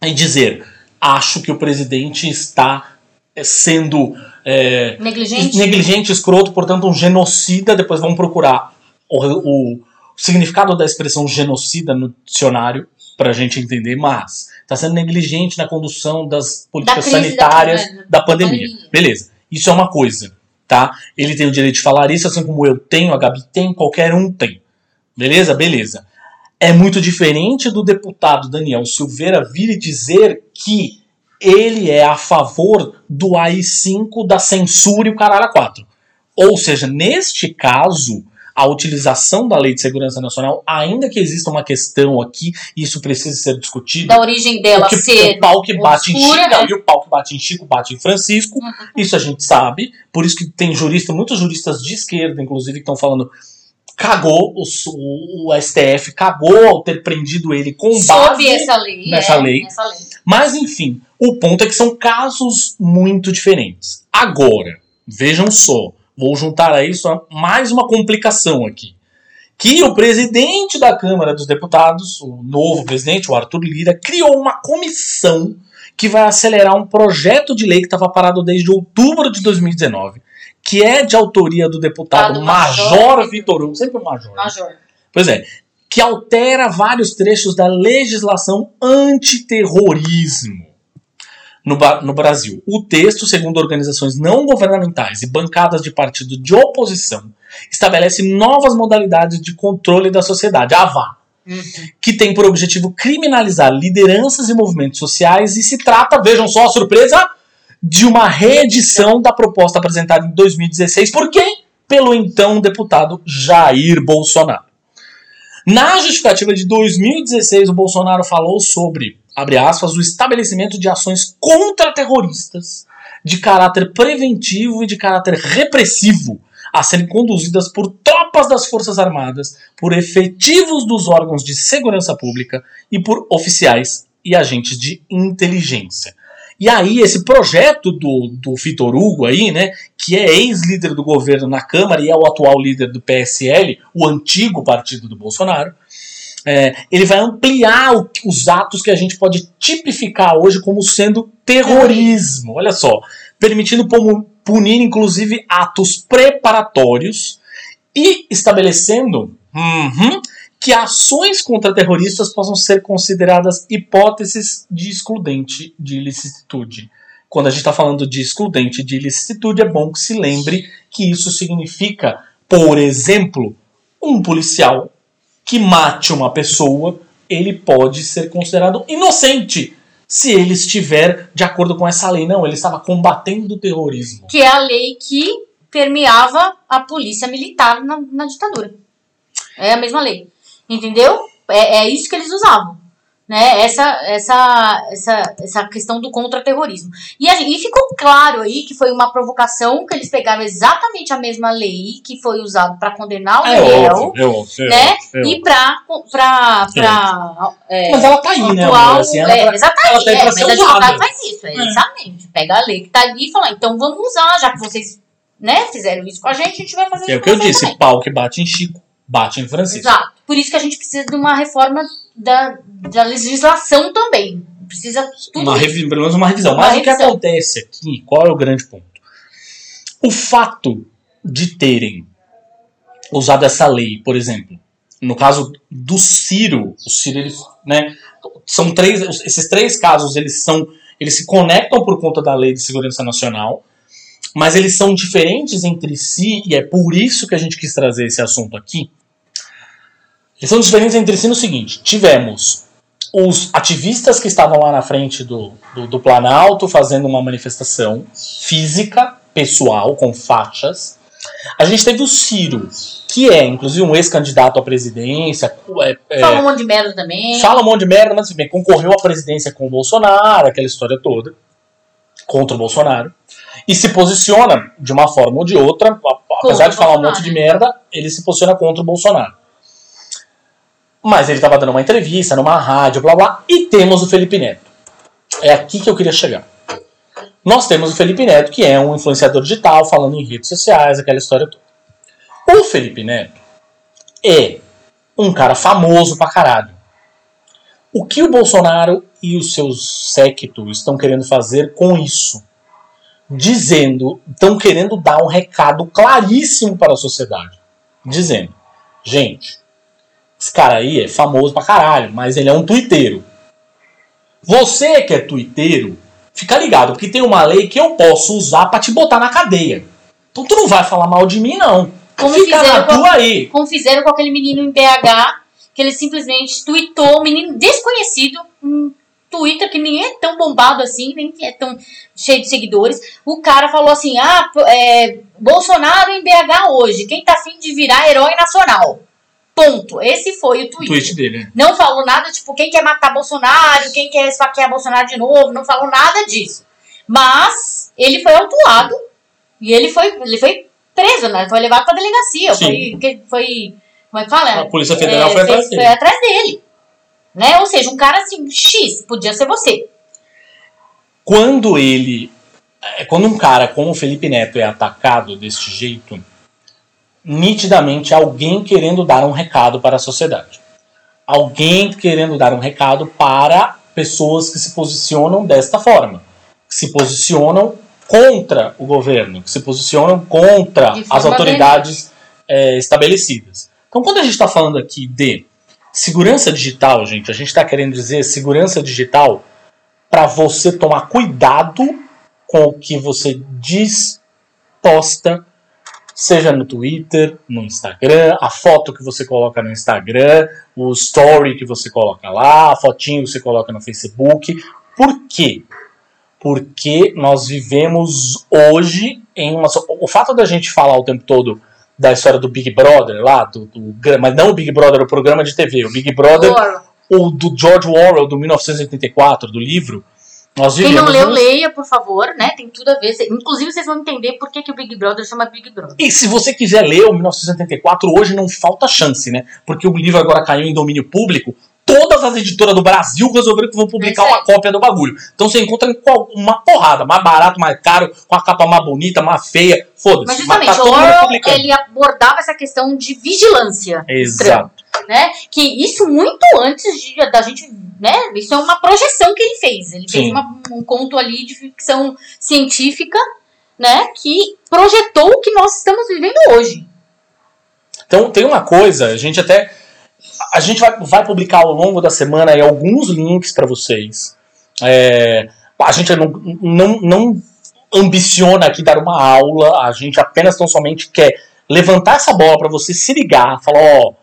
Speaker 1: e dizer: acho que o presidente está sendo eh,
Speaker 2: Negligente?
Speaker 1: negligente, escroto, portanto, um genocida. Depois vão procurar o, o significado da expressão genocida no dicionário para a gente entender, mas está sendo negligente na condução das políticas
Speaker 2: da-
Speaker 1: sanitárias
Speaker 2: né,
Speaker 1: da, pandemia.
Speaker 2: pandemia.
Speaker 1: Beleza, isso é uma coisa, tá? Ele tem o direito de falar isso, assim como eu tenho, a Gabi tem, qualquer um tem. Beleza? Beleza. É muito diferente do deputado Daniel Silveira vir e dizer que ele é a favor do AI-5, da censura e o caralho a 4. Ou seja, neste caso, a utilização da Lei de Segurança Nacional, ainda que exista uma questão aqui, e isso precisa ser discutido,
Speaker 2: Da origem dela
Speaker 1: o, que,
Speaker 2: ser.
Speaker 1: o pau que bate em Chico,
Speaker 2: né?
Speaker 1: e o pau que bate em Chico bate em Francisco, isso a gente sabe, por isso que tem jurista, muitos juristas de esquerda, inclusive, que estão falando cagou, o, o- o STF cagou ao ter prendido ele com
Speaker 2: Sob
Speaker 1: base
Speaker 2: essa lei.
Speaker 1: nessa
Speaker 2: é,
Speaker 1: lei.
Speaker 2: Nessa lei.
Speaker 1: mas enfim, o ponto é que são casos muito diferentes. Agora, vejam só, vou juntar a isso mais uma complicação aqui. Que o presidente da Câmara dos Deputados, o novo presidente, o Arthur Lira, criou uma comissão que vai acelerar um projeto de lei que estava parado desde outubro de 2019, que é de autoria do deputado
Speaker 2: Ah, do
Speaker 1: Major,
Speaker 2: Major
Speaker 1: Vitor Hugo, sempre o Major. né?
Speaker 2: Major.
Speaker 1: Pois é, que altera vários trechos da legislação antiterrorismo no, no Brasil. O texto, segundo organizações não governamentais e bancadas de partido de oposição, estabelece novas modalidades de controle da sociedade, a AVA,
Speaker 2: Uhum.
Speaker 1: que tem por objetivo criminalizar lideranças e movimentos sociais e se trata, vejam só a surpresa, de uma reedição da proposta apresentada em 2016 por quem? Pelo então deputado Jair Bolsonaro. Na justificativa de 2016, o Bolsonaro falou sobre, abre aspas, o estabelecimento de ações contra-terroristas de caráter preventivo e de caráter repressivo a serem conduzidas por tropas das Forças Armadas, por efetivos dos órgãos de segurança pública e por oficiais e agentes de inteligência. E aí, esse projeto do, do Vitor Hugo aí, né, que é ex-líder do governo na Câmara e é o atual líder do PSL, o antigo partido do Bolsonaro, é, ele vai ampliar o- os atos que a gente pode tipificar hoje como sendo terrorismo. Olha só, permitindo punir, inclusive, atos preparatórios e estabelecendo uhum, que ações contra terroristas possam ser consideradas hipóteses de excludente de ilicitude. Quando a gente está falando de excludente de ilicitude, é bom que se lembre que isso significa, por exemplo, um policial que mate uma pessoa, ele pode ser considerado inocente se ele estiver de acordo com essa lei. Não, ele estava combatendo o terrorismo.
Speaker 2: Que é a lei que permeava a polícia militar na, na ditadura. É a mesma lei. Entendeu? É, é isso que eles usavam. Né? Essa, essa, essa, essa questão do contra-terrorismo. E, e ficou claro aí que foi uma provocação que eles pegaram exatamente a mesma lei que foi usada para condenar o réu,
Speaker 1: é óbvio, é
Speaker 2: né?
Speaker 1: óbvio, é
Speaker 2: E pra. pra, pra é,
Speaker 1: Mas ela tá aí, né,
Speaker 2: atual?
Speaker 1: Assim, ela
Speaker 2: é,
Speaker 1: tá-
Speaker 2: exatamente,
Speaker 1: ela tá aí
Speaker 2: é, mas
Speaker 1: ser
Speaker 2: a advogada
Speaker 1: usada.
Speaker 2: faz isso, é, exatamente. Pega a lei que tá ali e fala, então vamos usar, já que vocês né, fizeram isso com a gente, a gente vai fazer
Speaker 1: É
Speaker 2: isso
Speaker 1: o que eu disse,
Speaker 2: também.
Speaker 1: pau que bate em Chico, bate em Francisco.
Speaker 2: Exato. Por isso que a gente precisa de uma reforma da, da legislação também. Precisa tudo.
Speaker 1: Uma pelo menos uma revisão.
Speaker 2: Uma
Speaker 1: Mas o que
Speaker 2: revisão.
Speaker 1: acontece aqui, qual é o grande ponto? O fato de terem usado essa lei, por exemplo, no caso do Ciro, o Ciro, ele, né, são três, esses três casos, eles são, eles se conectam por conta da lei de segurança nacional, mas eles são diferentes entre si e é por isso que a gente quis trazer esse assunto aqui. Eles são diferentes entre si no seguinte: tivemos os ativistas que estavam lá na frente do, do, do Planalto fazendo uma manifestação física, pessoal, com faixas. A gente teve o Ciro, que é, inclusive, um ex-candidato à presidência, é, é,
Speaker 2: Fala um monte de merda também.
Speaker 1: fala um monte de merda, mas enfim, concorreu à presidência com o Bolsonaro, aquela história toda, contra o Bolsonaro, e se posiciona de uma forma ou de outra, apesar
Speaker 2: o
Speaker 1: de falar um monte de merda, ele se posiciona contra o Bolsonaro. Mas ele estava dando uma entrevista numa rádio, blá blá, e temos o Felipe Neto. É aqui que eu queria chegar. Nós temos o Felipe Neto, que é um influenciador digital, falando em redes sociais, aquela história toda. O Felipe Neto é um cara famoso pra caralho. O que o Bolsonaro e os seus séquitos estão querendo fazer com isso? Dizendo, estão querendo dar um recado claríssimo para a sociedade. Dizendo, gente, esse cara aí é famoso pra caralho, mas ele é um tuiteiro. Você que é tuiteiro, fica ligado, porque tem uma lei que eu posso usar pra te botar na cadeia. Então tu não vai falar mal de mim, não.
Speaker 2: Como
Speaker 1: fica na
Speaker 2: com
Speaker 1: tua aí.
Speaker 2: Como fizeram com aquele menino em BH, que ele simplesmente tweetou, um menino desconhecido, um Twitter que nem é tão bombado assim, nem é tão cheio de seguidores. O cara falou assim: ah, é, Bolsonaro em BH hoje, quem tá afim de virar herói nacional? Ponto. Esse foi o
Speaker 1: O
Speaker 2: tweet.
Speaker 1: tweet dele. né?
Speaker 2: Não falou nada, tipo, quem quer matar Bolsonaro, quem quer esfaquear Bolsonaro de novo, não falou nada disso. Mas ele foi autuado e ele foi, ele foi preso, né? Foi levado pra delegacia.
Speaker 1: Sim.
Speaker 2: Foi, foi. Como é que fala?
Speaker 1: A Polícia Federal
Speaker 2: É,
Speaker 1: foi atrás dele.
Speaker 2: Foi atrás dele. Né? Ou seja, um cara assim, X, podia ser você.
Speaker 1: quando ele. é, Quando um cara como o Felipe Neto é atacado deste jeito, nitidamente alguém querendo dar um recado para a sociedade. Alguém querendo dar um recado para pessoas que se posicionam desta forma. Que se posicionam contra o governo, que se posicionam contra as autoridades é, estabelecidas. Então, quando a gente está falando aqui de segurança digital, gente, a gente está querendo dizer segurança digital para você tomar cuidado com o que você diz, posta, seja no Twitter, no Instagram, a foto que você coloca no Instagram, o story que você coloca lá, a fotinho que você coloca no Facebook. Por quê? Porque nós vivemos hoje em uma. O fato da gente falar o tempo todo da história do Big Brother lá, do, do- mas não o Big Brother, o programa de TV, o Big Brother o do George Orwell, do 1984, do livro, nós
Speaker 2: Quem não leu, leia, por favor, né? Tem tudo a ver. Inclusive, vocês vão entender por que, que o Big Brother chama Big Brother.
Speaker 1: E se você quiser ler o 1984, hoje não falta chance, né? Porque o livro agora caiu em domínio público, todas as editoras do Brasil resolveram que vão publicar
Speaker 2: É
Speaker 1: uma cópia do bagulho. Então você encontra uma porrada, mais barato, mais caro, com a capa mais bonita, mais feia, foda-se.
Speaker 2: Mas justamente,
Speaker 1: tá
Speaker 2: Orwell,
Speaker 1: publicando.
Speaker 2: ele abordava essa questão de vigilância.
Speaker 1: Exato.
Speaker 2: Né? Que isso muito antes de- da gente, né? Isso é uma projeção que ele fez. Ele fez
Speaker 1: Sim.
Speaker 2: uma- um conto ali de ficção científica, né? Que projetou o que nós estamos vivendo hoje.
Speaker 1: Então tem uma coisa, a gente até. A gente vai, vai publicar ao longo da semana aí alguns links para vocês. É, a gente não, não, não ambiciona aqui dar uma aula, a gente apenas tão somente quer levantar essa bola para você se ligar, falar, ó,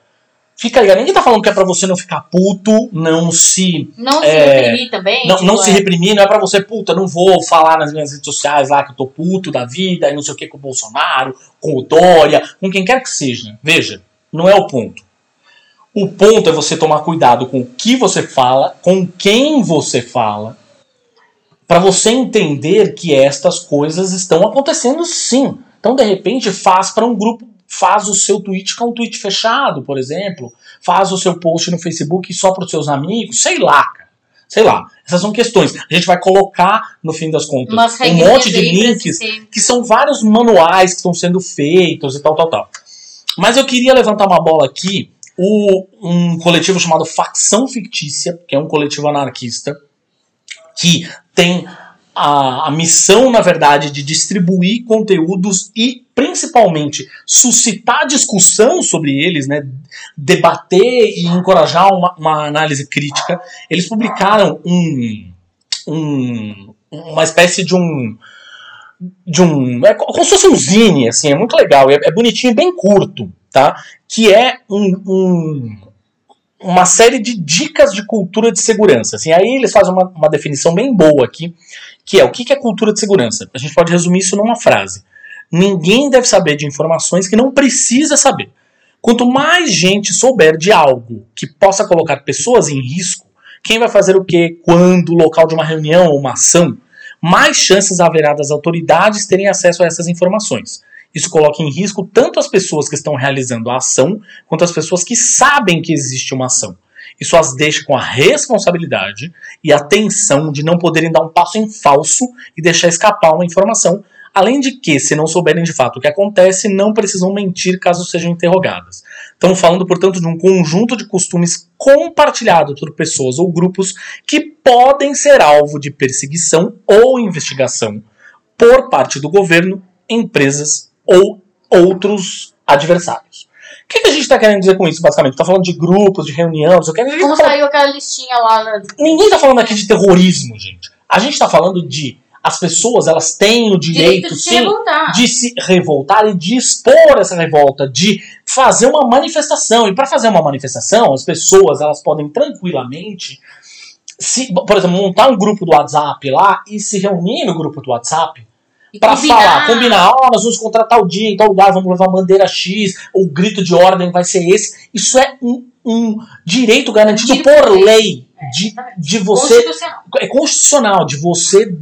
Speaker 1: fica ligado. Ninguém tá falando que é para você não ficar puto, não se
Speaker 2: Não se
Speaker 1: É,
Speaker 2: reprimir também.
Speaker 1: não,
Speaker 2: tipo,
Speaker 1: não se
Speaker 2: é,
Speaker 1: reprimir, não é pra você, puta, não vou falar nas minhas redes sociais lá que eu tô puto da vida e não sei o que com o Bolsonaro, com o Dória, com quem quer que seja. Veja, não é o ponto. O ponto é você tomar cuidado com o que você fala, com quem você fala, pra você entender que estas coisas estão acontecendo sim. Então, de repente, faz para um grupo, faz o seu tweet com um tweet fechado, por exemplo, faz o seu post no Facebook só para os seus amigos, sei lá, cara. Sei lá. Essas são questões. A gente vai colocar, no fim das contas,
Speaker 2: umas
Speaker 1: um monte de links que são vários manuais que estão sendo feitos e tal, tal, tal. Mas eu queria levantar uma bola aqui. O, um coletivo chamado Facção Fictícia, que é um coletivo anarquista, que tem a, a missão, na verdade, de distribuir conteúdos e principalmente suscitar discussão sobre eles, né, debater e encorajar uma, uma análise crítica. Eles publicaram um, um, uma espécie de um de um. É como se fosse um zine, assim, é muito legal, é, é bonitinho e bem curto, tá? Que é um, um, uma série de dicas de cultura de segurança. Assim, aí eles fazem uma, uma definição bem boa aqui, que é o que é cultura de segurança. A gente pode resumir isso numa frase. Ninguém deve saber de informações que não precisa saber. Quanto mais gente souber de algo que possa colocar pessoas em risco, quem vai fazer o que, quando, local de uma reunião ou uma ação, mais chances haverá das autoridades terem acesso a essas informações. Isso coloca em risco tanto as pessoas que estão realizando a ação, quanto as pessoas que sabem que existe uma ação. Isso as deixa com a responsabilidade e a tensão de não poderem dar um passo em falso e deixar escapar uma informação, além de que, se não souberem de fato o que acontece, não precisam mentir caso sejam interrogadas. Estamos falando, portanto, de um conjunto de costumes compartilhados por pessoas ou grupos que podem ser alvo de perseguição ou investigação por parte do governo, empresas ou outros adversários. O que, que a gente está querendo dizer com isso, basicamente? Está falando de grupos, de reunião, não sei o que.
Speaker 2: Como
Speaker 1: tá
Speaker 2: saiu aquela listinha lá. né?
Speaker 1: Ninguém está falando aqui de terrorismo, gente. A gente está falando de as pessoas elas têm o direito,
Speaker 2: Direito de se
Speaker 1: sim,
Speaker 2: revoltar.
Speaker 1: de se revoltar e de expor essa revolta, de fazer uma manifestação. E para fazer uma manifestação, as pessoas elas podem tranquilamente, se, por exemplo, montar um grupo do WhatsApp lá e se reunir no grupo do WhatsApp para falar, combinar, ó, nós vamos contratar o dia em tal lugar, vamos levar bandeira X, o grito de ordem vai ser esse. Isso é um, um direito garantido por
Speaker 2: por
Speaker 1: lei
Speaker 2: É,
Speaker 1: de, de você
Speaker 2: Constitucional.
Speaker 1: é constitucional de você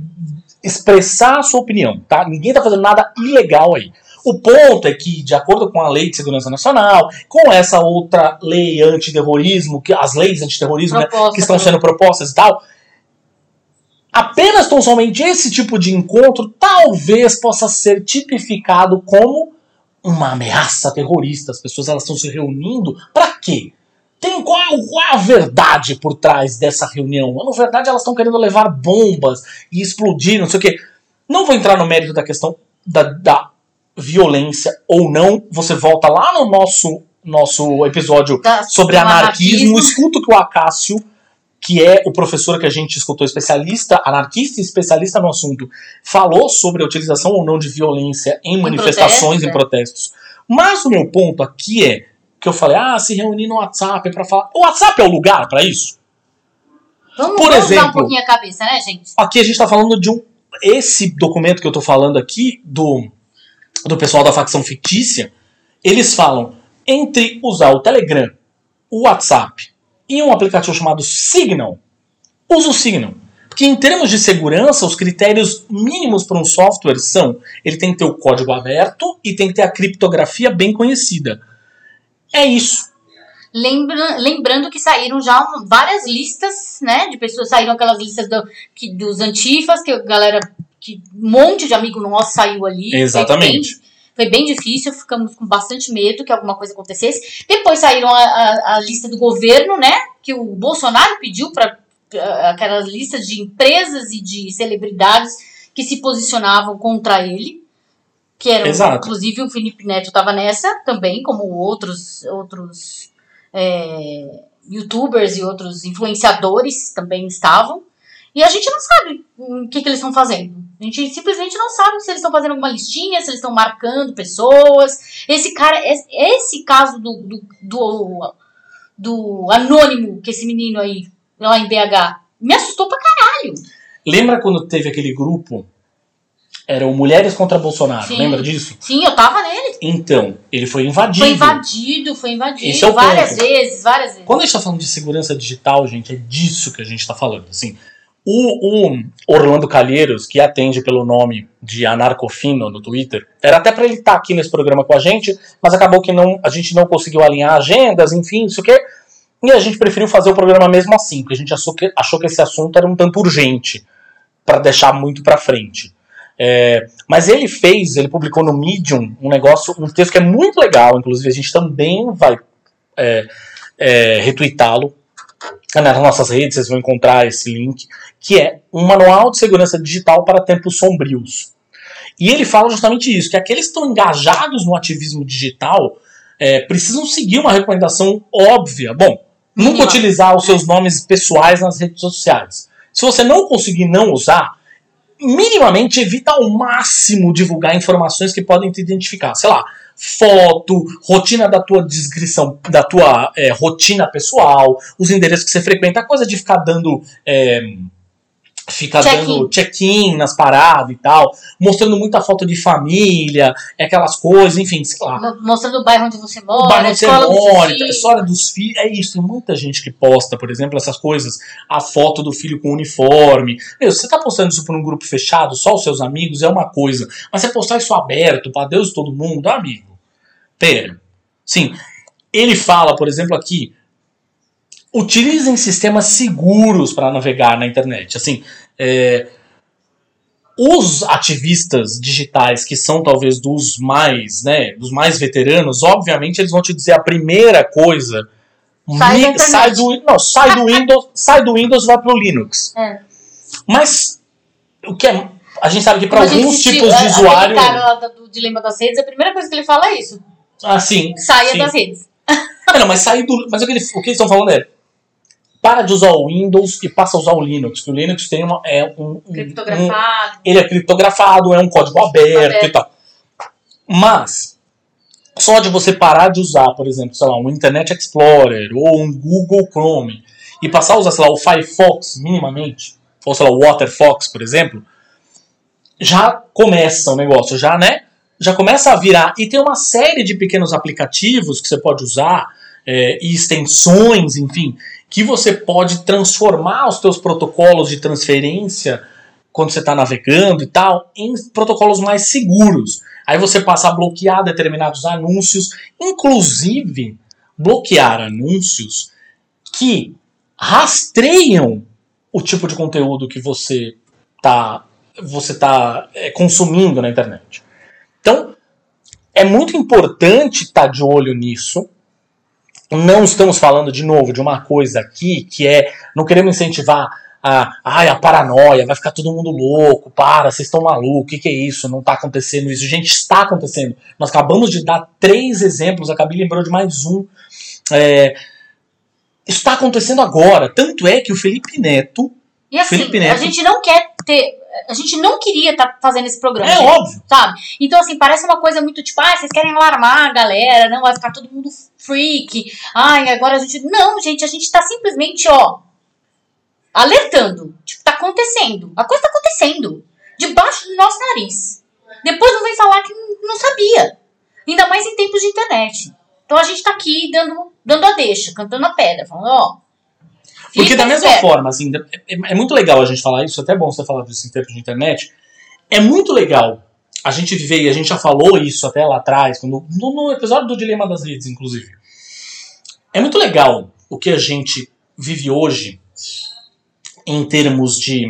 Speaker 1: expressar a sua opinião, tá? Ninguém tá fazendo nada ilegal aí. O ponto é que, de acordo com a Lei de Segurança Nacional, com essa outra lei antiterrorismo, que as leis antiterrorismo né, que estão sendo propostas e tal, apenas tão somente esse tipo de encontro talvez possa ser tipificado como uma ameaça terrorista. As pessoas elas estão se reunindo para quê? Tem qual, qual é a verdade por trás dessa reunião? Na verdade, elas estão querendo levar bombas e explodir, não sei o quê. Não vou entrar no mérito da questão da, da violência ou não. Você volta lá no nosso, nosso episódio
Speaker 2: Da-
Speaker 1: sobre
Speaker 2: do
Speaker 1: anarquismo. Escuta o que o Acácio, que é o professor que a gente escutou, especialista, anarquista e especialista no assunto, falou sobre a utilização ou não de violência em, manifestações,
Speaker 2: protestos,
Speaker 1: em
Speaker 2: é.
Speaker 1: protestos. Mas o meu ponto aqui é que eu falei, ah, se reunir no WhatsApp para falar. O WhatsApp é o lugar para isso?
Speaker 2: Vamos,
Speaker 1: Por
Speaker 2: vamos dar um
Speaker 1: exemplo-
Speaker 2: pouquinho a cabeça, né, gente?
Speaker 1: Aqui a gente está falando de um. Esse documento que eu estou falando aqui, do, do pessoal da facção fictícia, eles falam entre usar o Telegram, o WhatsApp e um aplicativo chamado Signal, usa o Signal. Porque em termos de segurança, os critérios mínimos para um software são ele tem que ter o código aberto e tem que ter a criptografia bem conhecida. É isso.
Speaker 2: Lembra, lembrando que saíram já várias listas, né? De pessoas, saíram aquelas listas do- que, dos antifas, que a galera, que um monte de amigo nosso saiu ali.
Speaker 1: Exatamente.
Speaker 2: Foi bem, difícil, ficamos com bastante medo que alguma coisa acontecesse. Depois saíram a, a, a lista do governo, né? Que o Bolsonaro pediu para aquelas listas de empresas e de celebridades que se posicionavam contra ele. Que eram,
Speaker 1: Exato.
Speaker 2: inclusive, o Felipe Neto estava nessa também, como outros, outros é, youtubers e outros influenciadores também estavam. E a gente não sabe o que, que eles estão fazendo. A gente simplesmente não sabe se eles estão fazendo alguma listinha, se eles estão marcando pessoas. Esse cara, esse, esse caso do, do, do, do anônimo, que esse menino aí, lá em BH, me assustou pra caralho.
Speaker 1: Lembra quando teve aquele grupo? Era o Mulheres contra Bolsonaro,
Speaker 2: Sim.
Speaker 1: lembra disso?
Speaker 2: Sim, eu tava nele.
Speaker 1: Então, ele foi invadido.
Speaker 2: Foi invadido, foi invadido.
Speaker 1: Esse é o
Speaker 2: várias
Speaker 1: ponto.
Speaker 2: vezes, várias vezes.
Speaker 1: Quando a gente tá falando de segurança digital, gente, é disso que a gente tá falando. Assim, o, o Orlando Calheiros, que atende pelo nome de Anarcofino no Twitter, era até pra ele estar aqui nesse programa com a gente, mas acabou que não, a gente não conseguiu alinhar agendas, enfim, isso que. E a gente preferiu fazer o programa mesmo assim, porque a gente achou que, achou que esse assunto era um tanto urgente, para deixar muito pra frente. É, mas ele fez, ele publicou no Medium um negócio, um texto que é muito legal, inclusive a gente também vai é, é, retweetá-lo, Nas nossas redes vocês vão encontrar esse link, que é um manual de segurança digital para tempos sombrios. E ele fala justamente isso, que aqueles que estão engajados no ativismo digital é, precisam seguir uma recomendação óbvia. Bom, nunca utilizar os seus nomes pessoais nas redes sociais. Se você não conseguir não usar, minimamente evita ao máximo divulgar informações que podem te identificar. Sei lá, foto, rotina da tua descrição, da tua é, rotina pessoal, os endereços que você frequenta, a coisa de ficar dando. É, ficar
Speaker 2: Check-in.
Speaker 1: dando check-in nas paradas e tal, mostrando muita foto de família, aquelas coisas, enfim, sei lá
Speaker 2: Mo- Mostrando o bairro onde você
Speaker 1: o
Speaker 2: mora,
Speaker 1: bairro
Speaker 2: a
Speaker 1: onde você mora, a história dos filhos. É isso, tem muita gente que posta, por exemplo, essas coisas. A foto do filho com uniforme. Meu, você tá postando isso por um grupo fechado, só os seus amigos, é uma coisa. Mas você postar isso aberto, pra Deus e todo mundo, amigo. Pera. Sim. Ele fala, por exemplo, aqui. Utilizem sistemas seguros para navegar na internet. Assim, é, os ativistas digitais que são talvez dos mais, né, dos mais veteranos, obviamente eles vão te dizer a primeira coisa,
Speaker 2: Sai
Speaker 1: sai do, não, sai do *laughs* Windows, sai do Windows vai pro Linux.
Speaker 2: É.
Speaker 1: Mas o que é, a gente sabe que para
Speaker 2: gente
Speaker 1: alguns tipos de
Speaker 2: a-
Speaker 1: usuário,
Speaker 2: Aquele cara do Dilema das Redes, a primeira coisa que ele fala é isso.
Speaker 1: assim,
Speaker 2: Saia
Speaker 1: sim.
Speaker 2: das redes.
Speaker 1: Ah, não, mas sair do, mas o que, ele- o que eles estão falando é para de usar o Windows e passa a usar o Linux. Que o Linux tem uma, é um, um-
Speaker 2: Criptografado.
Speaker 1: ele é criptografado, é um código aberto,
Speaker 2: Aberto.
Speaker 1: e tal. Mas, só de você parar de usar, por exemplo, sei lá, um Internet Explorer ou um Google Chrome e passar a usar, sei lá, o Firefox minimamente, ou sei lá, o Waterfox, por exemplo, já começa o negócio, já, né? Já começa a virar. E tem uma série de pequenos aplicativos que você pode usar, é, e extensões, enfim, que você pode transformar os teus protocolos de transferência quando você está navegando e tal, em protocolos mais seguros. Aí você passa a bloquear determinados anúncios, inclusive bloquear anúncios que rastreiam o tipo de conteúdo que você está você tá, é, consumindo na internet. Então, é muito importante estar de olho nisso. Não estamos falando de novo de uma coisa aqui que é não queremos incentivar a, ai, a paranoia, vai ficar todo mundo louco, para, vocês estão malucos, o que, que é isso? Não está acontecendo isso. Gente, está acontecendo. Nós acabamos de dar três exemplos, a Gabi lembrou de mais um. É, está acontecendo agora. Tanto é que o Felipe Neto,
Speaker 2: E assim,
Speaker 1: Felipe
Speaker 2: a
Speaker 1: Neto.
Speaker 2: gente não quer ter. A gente não queria estar fazendo esse programa.
Speaker 1: é
Speaker 2: gente,
Speaker 1: óbvio,
Speaker 2: Sabe? Então, assim, parece uma coisa muito tipo, ah, vocês querem alarmar a galera, não vai ficar todo mundo freak. Ai, agora a gente. Não, gente, a gente tá simplesmente, ó, alertando. Tipo, tá acontecendo. A coisa tá acontecendo. Debaixo do nosso nariz. Depois não vem falar que não- não sabia. Ainda mais em tempos de internet. Então a gente tá aqui dando, dando a deixa, cantando a pedra, falando, ó.
Speaker 1: Porque da mesma
Speaker 2: esperto.
Speaker 1: forma, assim, é, é muito legal a gente falar isso, até é bom você falar disso em tempos de internet. É muito legal a gente viver, e a gente já falou isso até lá atrás, quando, no, no episódio do Dilema das Redes, inclusive. É muito legal o que a gente vive hoje em termos de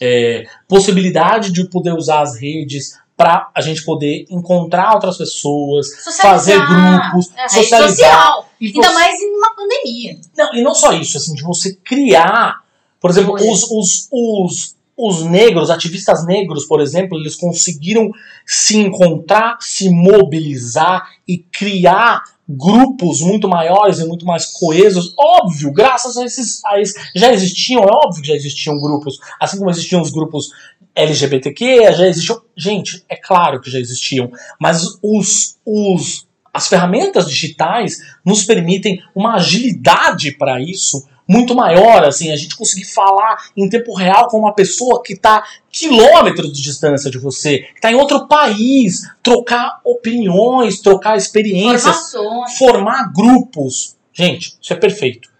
Speaker 1: é, possibilidade de poder usar as redes para a gente poder encontrar outras pessoas,
Speaker 2: Socializar.
Speaker 1: fazer grupos,
Speaker 2: É,
Speaker 1: socializar.
Speaker 2: social.
Speaker 1: E
Speaker 2: Ainda
Speaker 1: você-
Speaker 2: mais em uma pandemia.
Speaker 1: não, e não só isso, assim, de você criar, por exemplo, os, os, os, os negros, ativistas negros, por exemplo, eles conseguiram se encontrar, se mobilizar e criar grupos muito maiores e muito mais coesos. Óbvio, graças a esses, a esses. Já existiam, é óbvio que já existiam grupos, assim como existiam os grupos LGBTQ, já existiam. Gente, é claro que já existiam, mas os, os, as ferramentas digitais nos permitem uma agilidade para isso muito maior, assim, a gente conseguir falar em tempo real com uma pessoa que está quilômetros de distância de você, que está em outro país, trocar opiniões, trocar experiências,
Speaker 2: Informações.
Speaker 1: formar grupos. Gente, isso é perfeito.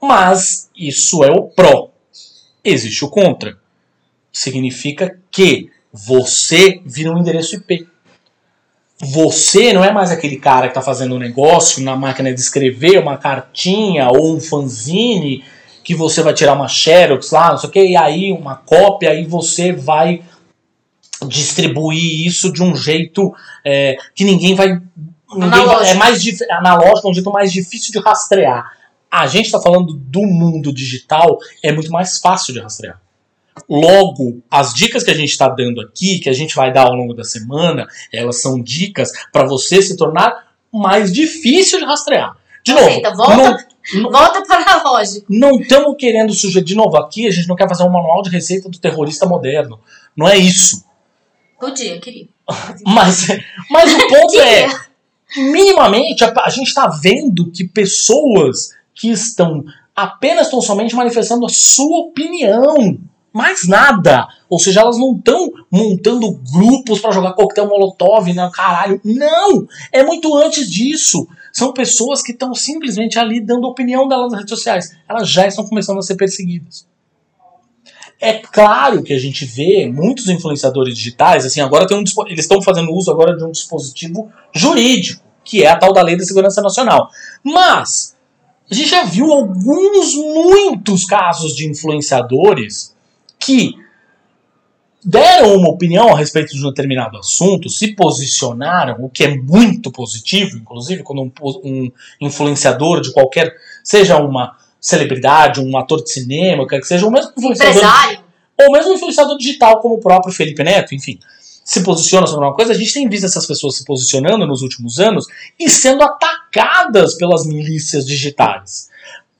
Speaker 1: Mas isso é o pró. Existe o contra. Significa que você vira um endereço IP. Você não é mais aquele cara que está fazendo um negócio na máquina de escrever, uma cartinha ou um fanzine que você vai tirar uma xerox lá, não sei o que, e aí uma cópia, e você vai distribuir isso de um jeito é, que ninguém vai. Ninguém vai é mais analógico, é um jeito mais difícil de rastrear. A gente está falando do mundo digital, é muito mais fácil de rastrear. Logo, as dicas que a gente está dando aqui, que a gente vai dar ao longo da semana, elas são dicas para você se tornar mais difícil de rastrear. De novo,
Speaker 2: volta,
Speaker 1: não- *laughs*
Speaker 2: volta para
Speaker 1: não estamos querendo sugerir de novo aqui, a gente não quer fazer um manual de receita do terrorista moderno. Não é isso.
Speaker 2: Podia, queria. *laughs*
Speaker 1: Mas, mas o ponto é, minimamente, a, a gente está vendo que pessoas que estão apenas tão somente manifestando a sua opinião, mais nada. Ou seja, elas não estão montando grupos para jogar coquetel molotov, né? Caralho. Não! É muito antes disso. São pessoas que estão simplesmente ali dando opinião delas nas redes sociais. Elas já estão começando a ser perseguidas. É claro que a gente vê muitos influenciadores digitais, assim, agora um, eles estão fazendo uso agora de um dispositivo jurídico, que é a tal da Lei da Segurança Nacional. Mas a gente já viu alguns, muitos casos de influenciadores que deram uma opinião a respeito de um determinado assunto, se posicionaram, o que é muito positivo, inclusive quando um, um influenciador de qualquer, seja uma celebridade, um ator de cinema, quer que seja, ou mesmo influenciador
Speaker 2: Empresário.
Speaker 1: ou mesmo um influenciador digital como o próprio Felipe Neto, enfim, se posiciona sobre uma coisa, a gente tem visto essas pessoas se posicionando nos últimos anos e sendo atacadas pelas milícias digitais,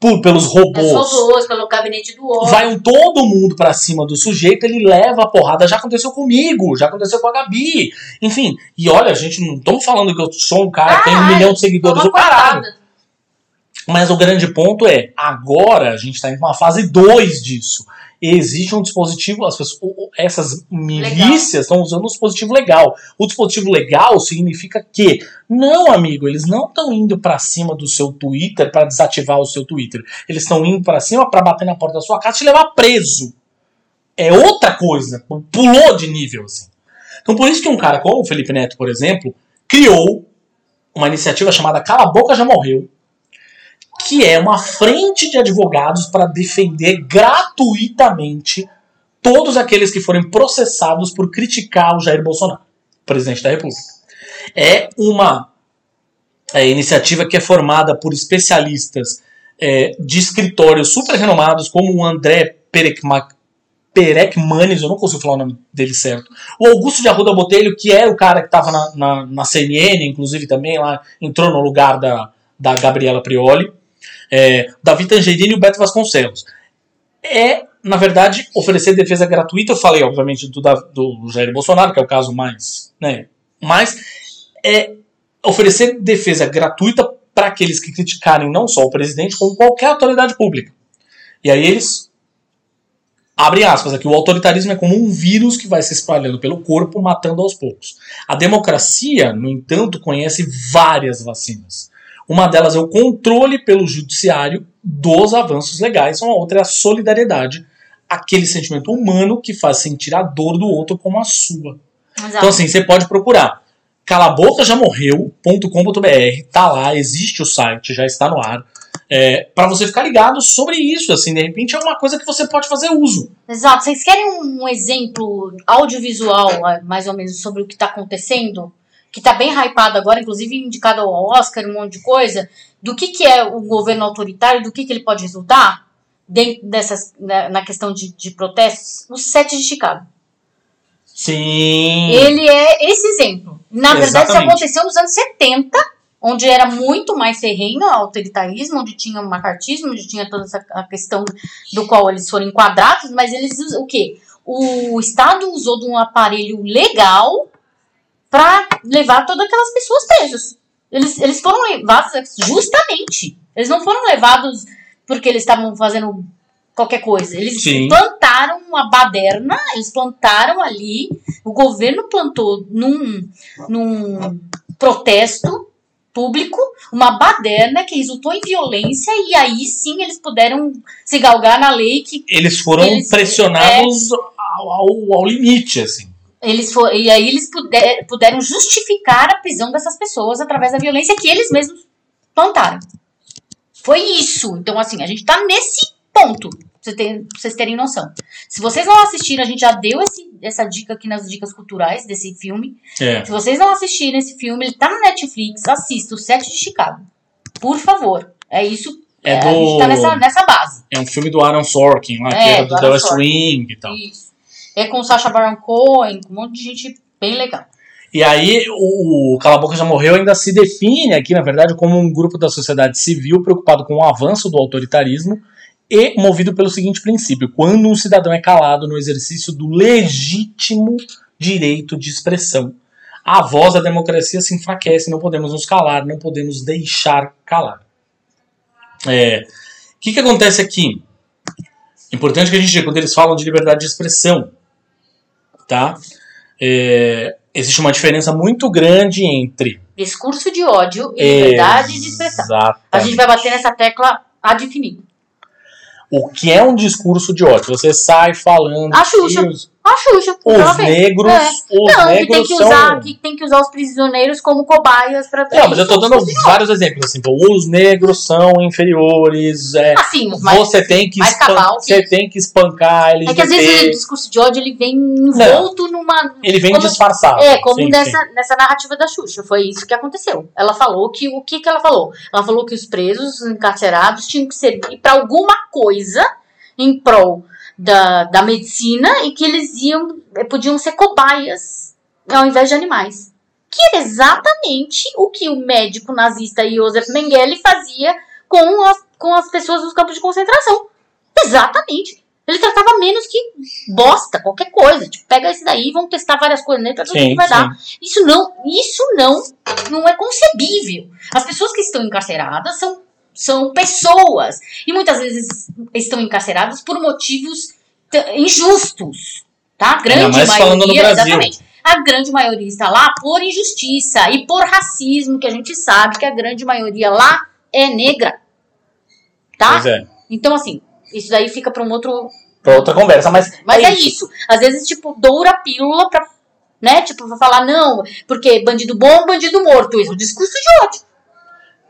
Speaker 1: por, pelos
Speaker 2: Pelos
Speaker 1: robôs.
Speaker 2: robôs, pelo gabinete do ódio.
Speaker 1: Vai um todo mundo pra cima do sujeito, ele leva a porrada. Já aconteceu comigo, já aconteceu com a Gabi. Enfim, e olha, a gente não estamos falando que eu sou um cara que tem um milhão de seguidores do caralho. Mas o grande ponto é, agora a gente está em uma fase 2 disso. Existe um dispositivo, as pessoas, essas milícias estão usando um dispositivo legal. O dispositivo legal significa que, não, amigo, eles não estão indo para cima do seu Twitter para desativar o seu Twitter. Eles estão indo para cima para bater na porta da sua casa e te levar preso. É outra coisa. Pulou de nível, assim. Então, por isso que um cara como o Felipe Neto, por exemplo, criou uma iniciativa chamada Cala a Boca Já Morreu, que é uma frente de advogados para defender gratuitamente todos aqueles que forem processados por criticar o Jair Bolsonaro, presidente da República. É uma é, iniciativa que é formada por especialistas é, de escritórios super renomados, como o André Perekma, Perekmanes, eu não consigo falar o nome dele certo, o Augusto de Arruda Botelho, que era o cara que estava na, na, na CNN, inclusive também, lá entrou no lugar da, da Gabriela Prioli, é, Davi Tangerini e o Beto Vasconcelos. É, na verdade, oferecer defesa gratuita. Eu falei, obviamente, do, do Jair Bolsonaro, que é o caso mais. Né, mas é oferecer defesa gratuita para aqueles que criticarem não só o presidente, como qualquer autoridade pública. E aí eles. Abrem aspas aqui, o autoritarismo é como um vírus que vai se espalhando pelo corpo, matando aos poucos. A democracia, no entanto, conhece várias vacinas. Uma delas é o controle pelo judiciário dos avanços legais, uma outra é a solidariedade, aquele sentimento humano que faz sentir a dor do outro como a sua.
Speaker 2: Exato.
Speaker 1: Então, assim, você pode procurar calabocajamorreu.com.br, tá lá, existe o site, já está no ar, é, para você ficar ligado sobre isso, assim, de repente é uma coisa que você pode fazer uso.
Speaker 2: Exato. Vocês querem um exemplo audiovisual, eh, mais ou menos, sobre o que está acontecendo? Que está bem hypado agora, inclusive indicado ao Oscar, um monte de coisa. Do que, que é o governo autoritário, do que, que ele pode resultar dentro dessas, na, na questão de, de protestos? O 7 de Chicago.
Speaker 1: Sim.
Speaker 2: Ele é esse exemplo. Na verdade, isso
Speaker 1: Exatamente.
Speaker 2: aconteceu nos anos 70, onde era muito mais ferrenho o autoritarismo, onde tinha o macartismo, onde tinha toda essa questão do qual eles foram enquadrados, mas eles o quê? O Estado usou de um aparelho legal para levar todas aquelas pessoas presas. Eles, eles foram levados justamente. Eles não foram levados porque eles estavam fazendo qualquer coisa. Eles
Speaker 1: Sim.
Speaker 2: plantaram uma baderna, eles plantaram ali, o governo plantou num, num protesto público uma baderna que resultou em violência e aí sim eles puderam se galgar na lei que
Speaker 1: Eles foram
Speaker 2: Eles-
Speaker 1: pressionados ao, ao, ao limite, assim.
Speaker 2: Eles for, e aí eles puder, puderam justificar a prisão dessas pessoas através da violência que eles mesmos plantaram. Foi isso. Então, assim, a gente tá nesse ponto. Pra você ter- pra vocês terem noção. Se vocês não assistiram, a gente já deu esse- essa dica aqui nas dicas culturais desse filme.
Speaker 1: É.
Speaker 2: Se vocês não assistirem esse filme, ele tá no Netflix, assista o 7 de Chicago. Por favor. É isso.
Speaker 1: É
Speaker 2: a
Speaker 1: do.
Speaker 2: gente tá nessa, nessa base.
Speaker 1: É um filme do Aaron Sorkin, lá, que
Speaker 2: É,
Speaker 1: era
Speaker 2: do
Speaker 1: do The West. Wing e tal.
Speaker 2: Isso. É com o Sacha Baron Cohen, com um monte de gente bem legal.
Speaker 1: E aí o, o Cala a Boca Já Morreu ainda se define aqui, na verdade, como um grupo da sociedade civil preocupado com o avanço do autoritarismo e movido pelo seguinte princípio: quando um cidadão é calado no exercício do legítimo direito de expressão, a voz da democracia se enfraquece, não podemos nos calar, não podemos deixar calar. É, o que, que acontece aqui? Importante que a gente diga, quando eles falam de liberdade de expressão, tá? É, existe uma diferença muito grande entre
Speaker 2: Discurso de ódio e liberdade de expressão. A gente vai bater nessa tecla ad infinitum.
Speaker 1: O que é um discurso de ódio? Você sai falando
Speaker 2: A Xuxa. A Xuxa.
Speaker 1: os
Speaker 2: fez.
Speaker 1: negros,
Speaker 2: É.
Speaker 1: os
Speaker 2: Não, que tem
Speaker 1: negros
Speaker 2: que,
Speaker 1: são.
Speaker 2: usar, que tem que usar os prisioneiros como cobaias pra
Speaker 1: Não, mas eu tô dando vários exemplos assim. Então, os negros são inferiores. É,
Speaker 2: Assim, mas
Speaker 1: você tem que você tem que espancar LGBT.
Speaker 2: é que às vezes o discurso de ódio ele vem envolto numa.
Speaker 1: ele vem
Speaker 2: como-
Speaker 1: disfarçado.
Speaker 2: É, como
Speaker 1: sim,
Speaker 2: nessa, nessa narrativa da Xuxa. Foi isso que aconteceu. Ela falou que. O que, que ela falou? Ela falou que os presos, os encarcerados, tinham que servir pra alguma coisa em prol da, da medicina e que eles iam, eh, podiam ser cobaias ao invés de animais. Que era exatamente o que o médico nazista Josef Mengele fazia com as, com as pessoas nos campos de concentração. Exatamente. Ele tratava menos que bosta, qualquer coisa. Tipo, pega esse daí, vamos testar várias coisas nele pra ver o que vai
Speaker 1: sim.
Speaker 2: dar. Isso não, isso não, não é concebível. As pessoas que estão encarceradas são, são pessoas. E muitas vezes estão encarceradas por motivos injustos. Tá? A grande
Speaker 1: mais
Speaker 2: maioria, exatamente. A grande maioria está lá por injustiça e por racismo, que a gente sabe que a grande maioria lá é negra. Tá?
Speaker 1: É.
Speaker 2: Então, assim, isso daí fica para um outro.
Speaker 1: Pra outra conversa, mas,
Speaker 2: Mas é isso. Às vezes, tipo, doura a pílula pra. Né? Tipo, pra falar, não, porque bandido bom, bandido morto. Isso é um discurso de ódio.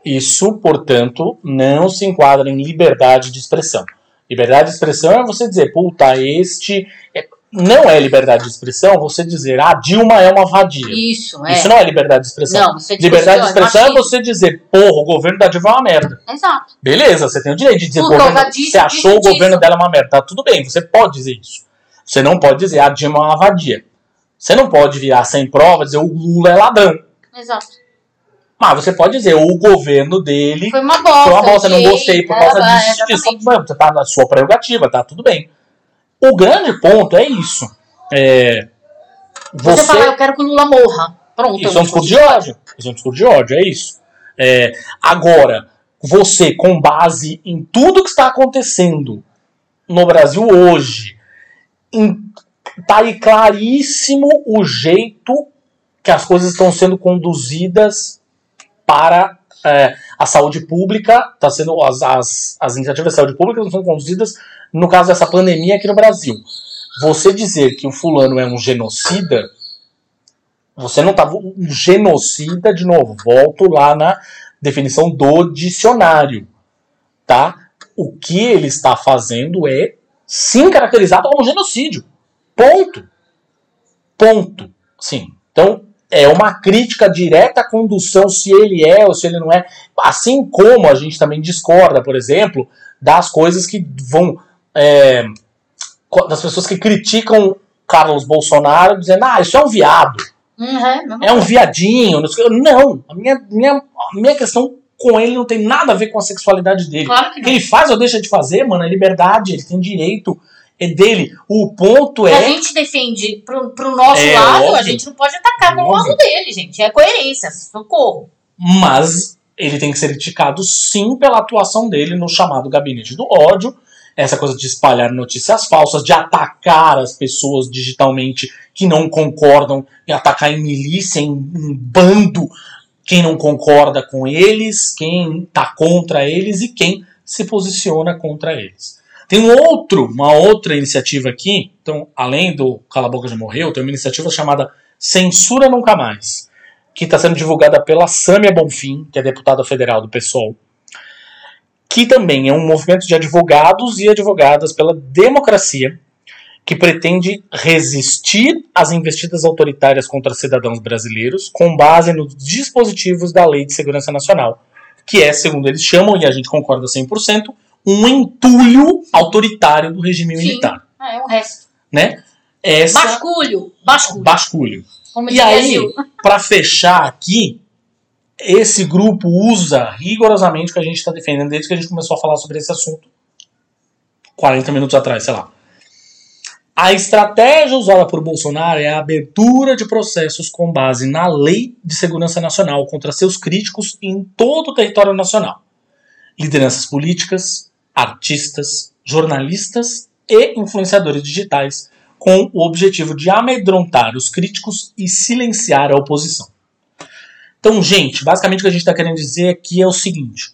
Speaker 1: Isso, portanto, não se enquadra em liberdade de expressão. Liberdade de expressão é você dizer, puta, este. é- Não é liberdade de expressão você dizer, ah, Dilma é uma vadia.
Speaker 2: Isso, é.
Speaker 1: Isso não é liberdade de expressão.
Speaker 2: Não, é discurso
Speaker 1: liberdade de
Speaker 2: ódio,
Speaker 1: expressão é
Speaker 2: machismo.
Speaker 1: você dizer, porra, o governo da Dilma é uma merda.
Speaker 2: Exato.
Speaker 1: Beleza, você tem o direito de dizer,
Speaker 2: Por
Speaker 1: governo,
Speaker 2: disso,
Speaker 1: você achou
Speaker 2: disso,
Speaker 1: o governo
Speaker 2: disso.
Speaker 1: dela uma merda. Tá tudo bem, você pode dizer isso. Você não pode dizer, a Dilma é uma vadia. Você não pode virar sem prova e dizer, o Lula é ladrão.
Speaker 2: Exato.
Speaker 1: Mas você pode dizer, o governo dele
Speaker 2: Foi uma bosta.
Speaker 1: foi uma bosta, não gostei por
Speaker 2: é,
Speaker 1: causa disso, disso.
Speaker 2: exatamente.
Speaker 1: Mano, Você tá na sua prerrogativa, tá tudo bem. O grande ponto é isso. É,
Speaker 2: Você,
Speaker 1: você,
Speaker 2: fala, eu quero que o Lula morra. Pronto.
Speaker 1: isso é um discurso de ódio. Isso é um discurso de ódio, é isso. É, agora, você, com base em tudo que está acontecendo no Brasil hoje, em, tá aí claríssimo o jeito que as coisas estão sendo conduzidas para é, a saúde pública, tá sendo as, as, as iniciativas de saúde pública estão sendo conduzidas no caso dessa pandemia aqui no Brasil. Você dizer que o fulano é um genocida, você não tá um genocida de novo. Volto lá na definição do dicionário, tá? O que ele está fazendo é sim caracterizado como genocídio. Ponto. Ponto. Sim. Então, é uma crítica direta à condução, se ele é ou se ele não é. Assim como a gente também discorda, por exemplo, das coisas que vão. é, das pessoas que criticam Carlos Bolsonaro, dizendo, ah, isso é um viado,
Speaker 2: Uhum,
Speaker 1: é um viadinho. Não, a minha, minha, a minha questão com ele não tem nada a ver com a sexualidade dele.
Speaker 2: Claro que
Speaker 1: O que ele faz ou deixa de fazer, mano, é liberdade, ele tem direito, é dele. O ponto
Speaker 2: Se a
Speaker 1: é.
Speaker 2: gente defende pro, pro nosso
Speaker 1: É,
Speaker 2: lado, a
Speaker 1: óbvio.
Speaker 2: gente não pode atacar
Speaker 1: Óbvio.
Speaker 2: lado dele, gente. É coerência, socorro.
Speaker 1: Mas ele tem que ser criticado sim pela atuação dele no chamado gabinete do ódio. Essa coisa de espalhar notícias falsas, de atacar as pessoas digitalmente que não concordam, e atacar em milícia, em, em bando, quem não concorda com eles, quem está contra eles e quem se posiciona contra eles. Tem um outro, uma outra iniciativa aqui, então, além do Cala a Boca Já Morreu, tem uma iniciativa chamada Censura Nunca Mais, que está sendo divulgada pela Sâmia Bonfim, que é deputada federal do PSOL, que também é um movimento de advogados e advogadas pela democracia, que pretende resistir às investidas autoritárias contra cidadãos brasileiros com base nos dispositivos da Lei de Segurança Nacional, que é, segundo eles chamam, e a gente concorda 100%, um entulho autoritário do regime
Speaker 2: Sim.
Speaker 1: militar.
Speaker 2: Ah, é o resto.
Speaker 1: Né? Essa
Speaker 2: Basculho. Basculho.
Speaker 1: basculho.
Speaker 2: Como
Speaker 1: E aí, para fechar aqui, esse grupo usa rigorosamente o que a gente está defendendo desde que a gente começou a falar sobre esse assunto 40 minutos atrás, sei lá. A estratégia usada por Bolsonaro é a abertura de processos com base na Lei de Segurança Nacional contra seus críticos em todo o território nacional. Lideranças políticas, artistas, jornalistas e influenciadores digitais, com o objetivo de amedrontar os críticos e silenciar a oposição. Então, gente, basicamente o que a gente está querendo dizer aqui é o seguinte: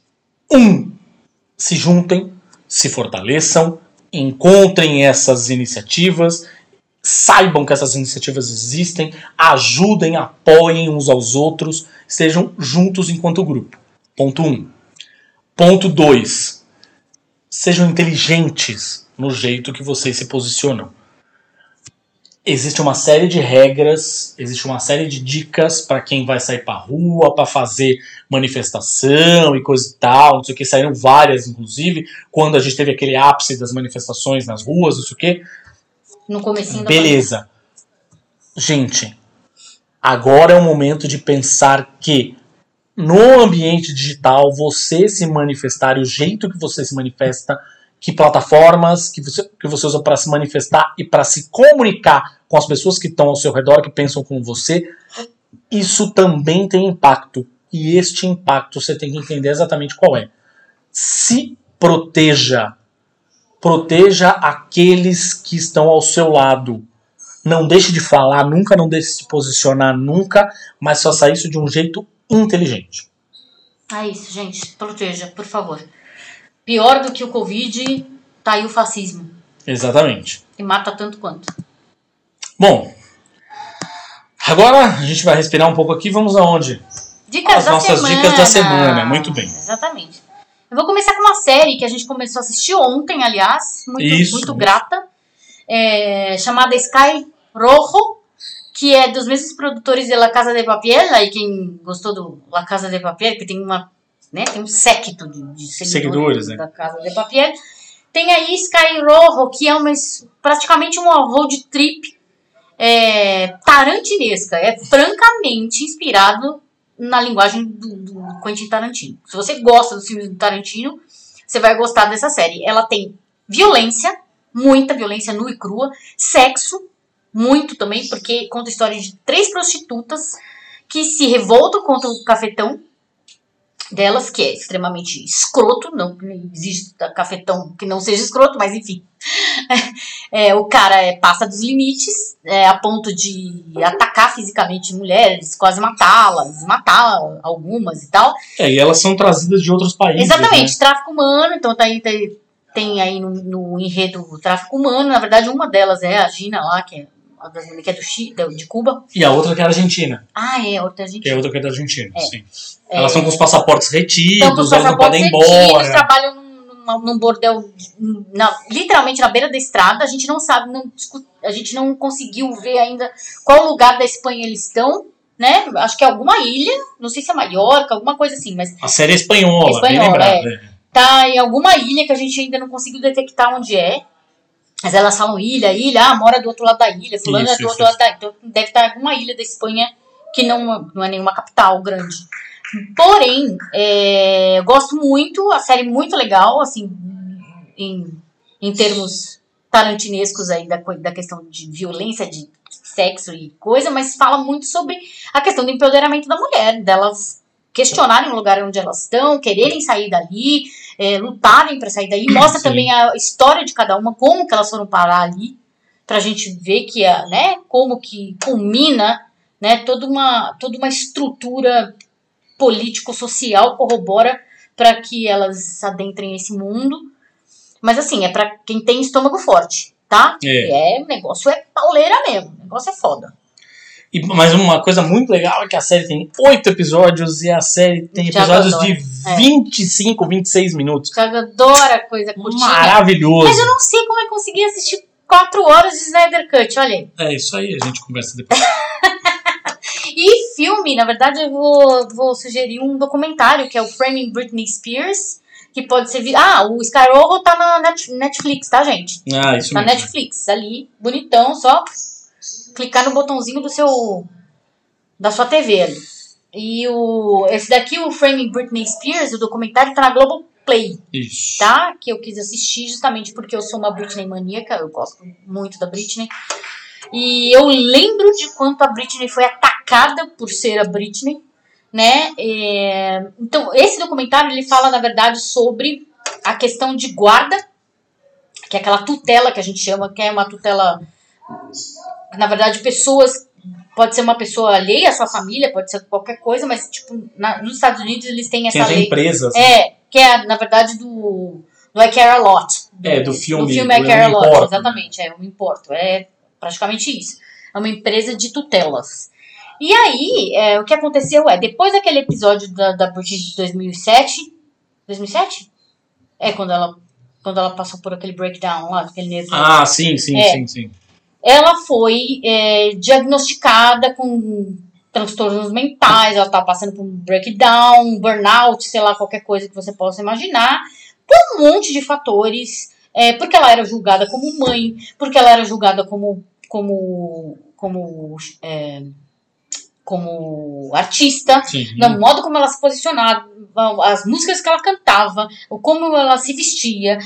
Speaker 1: um, se juntem, se fortaleçam, encontrem essas iniciativas, saibam que essas iniciativas existem, ajudem, apoiem uns aos outros, estejam juntos enquanto grupo. Ponto 1. Um. Ponto 2. Sejam inteligentes no jeito que vocês se posicionam. Existe uma série de regras, existe uma série de dicas para quem vai sair para rua, para fazer manifestação e coisa e tal, não sei o que, saíram várias, inclusive, quando a gente teve aquele ápice das manifestações nas ruas, não sei o que.
Speaker 2: No comecinho da
Speaker 1: Beleza. Gente, agora é o momento de pensar que no ambiente digital você se manifestar o jeito que você se manifesta, que plataformas que você, que você usa para se manifestar e para se comunicar com as pessoas que estão ao seu redor, que pensam como você, isso também tem impacto. E este impacto você tem que entender exatamente qual é. Se proteja. Proteja aqueles que estão ao seu lado. Não deixe de falar nunca, não deixe de se posicionar nunca, mas faça isso de um jeito inteligente.
Speaker 2: É isso, gente. Proteja, por favor. Pior do que o Covid, tá aí o fascismo.
Speaker 1: Exatamente.
Speaker 2: Que mata tanto quanto.
Speaker 1: Bom, agora a gente vai respirar um pouco aqui. Vamos aonde?
Speaker 2: Dicas
Speaker 1: As
Speaker 2: da
Speaker 1: nossas
Speaker 2: semana.
Speaker 1: dicas da semana, muito bem.
Speaker 2: Exatamente. Eu vou começar com uma série que a gente começou a assistir ontem, aliás. Muito,
Speaker 1: Isso.
Speaker 2: muito grata. É, chamada Sky Rojo, que é dos mesmos produtores de La Casa de Papel. Aí quem gostou do La Casa de Papel, que tem uma né, tem um séquito de, de seguidores,
Speaker 1: Seguidores, né?
Speaker 2: da Casa de Papel. Tem aí Sky Rojo, que é uma, praticamente uma road trip é, tarantinesca. É francamente inspirado na linguagem do, do Quentin Tarantino. Se você gosta dos filmes do Tarantino, você vai gostar dessa série. Ela tem violência, muita violência nua e crua, sexo, muito também, porque conta a história de três prostitutas que se revoltam contra o cafetão delas, que é extremamente escroto, não existe cafetão que não seja escroto, mas enfim. *laughs* É, o cara é, passa dos limites, é, a ponto de atacar fisicamente mulheres, quase matá-las, matar algumas e tal.
Speaker 1: É, e elas são trazidas de outros países.
Speaker 2: Exatamente,
Speaker 1: né?
Speaker 2: tráfico humano, então tá aí, tem, tem aí no, no enredo o tráfico humano. Na verdade, uma delas é a Gina lá, que é das meninas que é do Chi, da- de Cuba.
Speaker 1: E a outra que é a Argentina.
Speaker 2: Ah, é, outra gente.
Speaker 1: Que é a outra que é da Argentina,
Speaker 2: É.
Speaker 1: sim. Elas estão com os passaportes
Speaker 2: Então,
Speaker 1: retidos,
Speaker 2: os
Speaker 1: elas não podem ir embora.
Speaker 2: trabalham num, num bordel, na- literalmente na beira da estrada. A gente não sabe, não, a gente não conseguiu ver ainda qual lugar da Espanha eles estão, né? Acho que é alguma ilha, não sei se é Maiorca, alguma coisa assim, mas
Speaker 1: A série é espanhola, bem
Speaker 2: Espanhola,
Speaker 1: lembrado. é.
Speaker 2: tá em alguma ilha que a gente ainda não conseguiu detectar onde é. Mas elas falam ilha, ilha, ah, mora do outro lado da ilha, fulano é
Speaker 1: Isso,
Speaker 2: do
Speaker 1: isso,
Speaker 2: outro lado da ilha. Então deve estar alguma ilha da Espanha que não, não é nenhuma capital grande. Porém, é, eu gosto muito, a série é muito legal, assim, em, em termos tarantinescos aí da, da questão de violência, de sexo e coisa, mas fala muito sobre a questão do empoderamento da mulher, delas questionarem o lugar onde elas estão, quererem sair dali, é, lutarem para sair daí. Mostra
Speaker 1: Sim.
Speaker 2: também a história de cada uma, como que elas foram parar ali, pra gente ver que, a, né, como que culmina, né, toda uma, toda uma estrutura político-social corrobora para que elas adentrem nesse mundo. Mas assim, é para quem tem estômago forte, tá?
Speaker 1: É.
Speaker 2: É, o negócio é pauleira mesmo, o negócio é foda.
Speaker 1: E, mas uma coisa muito legal é que a série tem oito episódios e a série tem episódios de
Speaker 2: É.
Speaker 1: 25, 26 minutos.
Speaker 2: Thiago adora coisa curtinha.
Speaker 1: Maravilhoso.
Speaker 2: Mas eu não sei como é conseguir assistir quatro horas de Snyder Cut, olha aí.
Speaker 1: É isso aí, a gente conversa depois. *laughs*
Speaker 2: E filme, na verdade, eu vou, vou sugerir um documentário que é o Framing Britney Spears, que pode ser. vi- Ah, o Skyroll tá na Net- Netflix, tá, gente?
Speaker 1: Ah, isso
Speaker 2: Na
Speaker 1: mesmo.
Speaker 2: Netflix, ali, bonitão, só clicar no botãozinho do seu. da sua TV ali. E o. Esse daqui, o Framing Britney Spears, o documentário tá na Globoplay
Speaker 1: Isso.
Speaker 2: tá? Que eu quis assistir justamente porque eu sou uma Britney maníaca, eu gosto muito da Britney. E eu lembro de quanto a Britney foi atacada por ser a Britney, né? É, então, esse documentário ele fala, na verdade, sobre a questão de guarda, que é aquela tutela que a gente chama, que é uma tutela. Na verdade, pessoas. Pode ser uma pessoa alheia à sua família, pode ser qualquer coisa, mas, tipo, na- nos Estados Unidos eles têm essa
Speaker 1: Tem
Speaker 2: lei.
Speaker 1: empresas.
Speaker 2: É, que é, na verdade, do, do I Care a Lot.
Speaker 1: É, do filme,
Speaker 2: Do filme I
Speaker 1: do
Speaker 2: Care a Lot,
Speaker 1: Importo.
Speaker 2: exatamente. É, eu me importo. É praticamente isso. É uma empresa de tutelas. E aí, é, o que aconteceu é, depois daquele episódio da, da Britney de 2007... 2007? É, quando ela, quando ela passou por aquele breakdown lá, aquele nervo.
Speaker 1: Ah, sim, sim,
Speaker 2: É.
Speaker 1: sim, sim.
Speaker 2: Ela foi é, diagnosticada com transtornos mentais, ela estava passando por um breakdown, um burnout, sei lá, qualquer coisa que você possa imaginar, por um monte de fatores, é, porque ela era julgada como mãe, porque ela era julgada como como como é, como artista,
Speaker 1: sim.
Speaker 2: no modo como ela se posicionava, as músicas que ela cantava, como ela se vestia,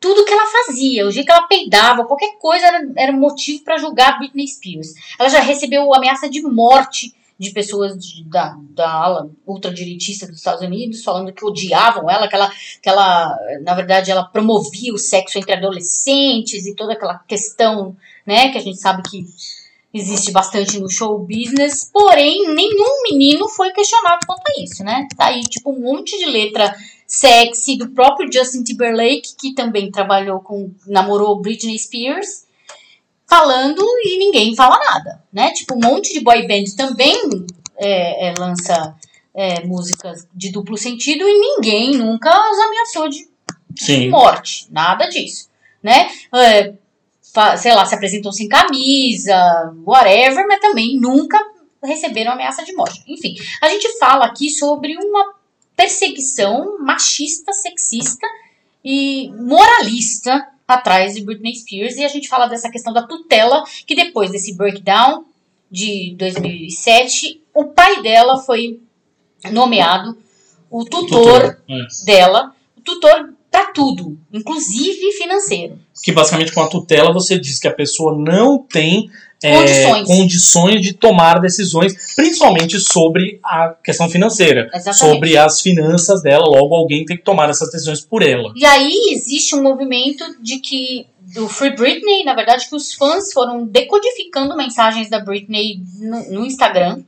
Speaker 2: tudo que ela fazia, o jeito que ela peidava, qualquer coisa era, era motivo para julgar Britney Spears. Ela já recebeu ameaça de morte de pessoas de- da, da ala ultradireitista dos Estados Unidos, falando que odiavam ela, que ela, que ela, na verdade, ela promovia o sexo entre adolescentes e toda aquela questão, né, que a gente sabe que existe bastante no show business, porém nenhum menino foi questionado quanto a isso, né? Tá aí, tipo, um monte de letra sexy do próprio Justin Timberlake, que também trabalhou com, namorou Britney Spears, falando e ninguém fala nada, né? Tipo, um monte de boy band também é, é, lança é, músicas de duplo sentido e ninguém nunca os ameaçou de
Speaker 1: Sim.
Speaker 2: morte, nada disso, né? Sei lá, se apresentam sem camisa, whatever, mas também nunca receberam ameaça de morte. Enfim, a gente fala aqui sobre uma perseguição machista, sexista e moralista atrás de Britney Spears e a gente fala dessa questão da tutela que depois desse breakdown de 2007, o pai dela foi nomeado o tutor
Speaker 1: É.
Speaker 2: dela, o tutor para tudo, inclusive financeiro.
Speaker 1: Que basicamente com a tutela você diz que a pessoa não tem é,
Speaker 2: Condições.
Speaker 1: condições de tomar decisões, principalmente sobre a questão financeira.
Speaker 2: Exatamente.
Speaker 1: Sobre as finanças dela, logo alguém tem que tomar essas decisões por ela.
Speaker 2: E aí existe um movimento de que do Free Britney, na verdade, que os fãs foram decodificando mensagens da Britney no, no Instagram,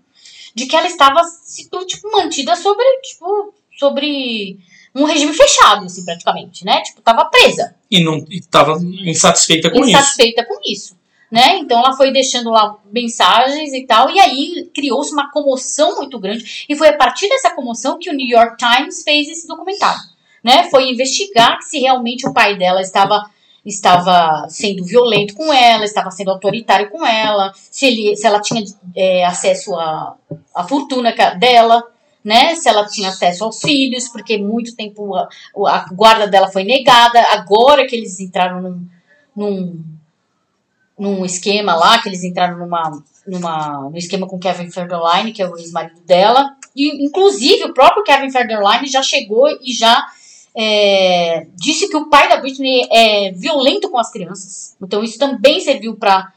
Speaker 2: de que ela estava tipo, tipo, mantida sobre tipo sobre um regime fechado, assim, praticamente, né? Tipo, tava presa.
Speaker 1: E não estava insatisfeita com isso.
Speaker 2: insatisfeita com isso. Né? Então ela foi deixando lá mensagens e tal, e aí criou-se uma comoção muito grande. E foi a partir dessa comoção que o New York Times fez esse documentário. Né? Foi investigar se realmente o pai dela estava, estava sendo violento com ela, estava sendo autoritário com ela, se, ele, se ela tinha é, acesso à, à fortuna dela. Né, se ela tinha acesso aos filhos, porque muito tempo a, a guarda dela foi negada. Agora que eles entraram num, num, num esquema lá, que eles entraram numa, numa, no esquema com Kevin Federline, que é o ex-marido dela. E, inclusive, o próprio Kevin Federline já chegou e já é, disse que o pai da Britney é violento com as crianças. Então, isso também serviu para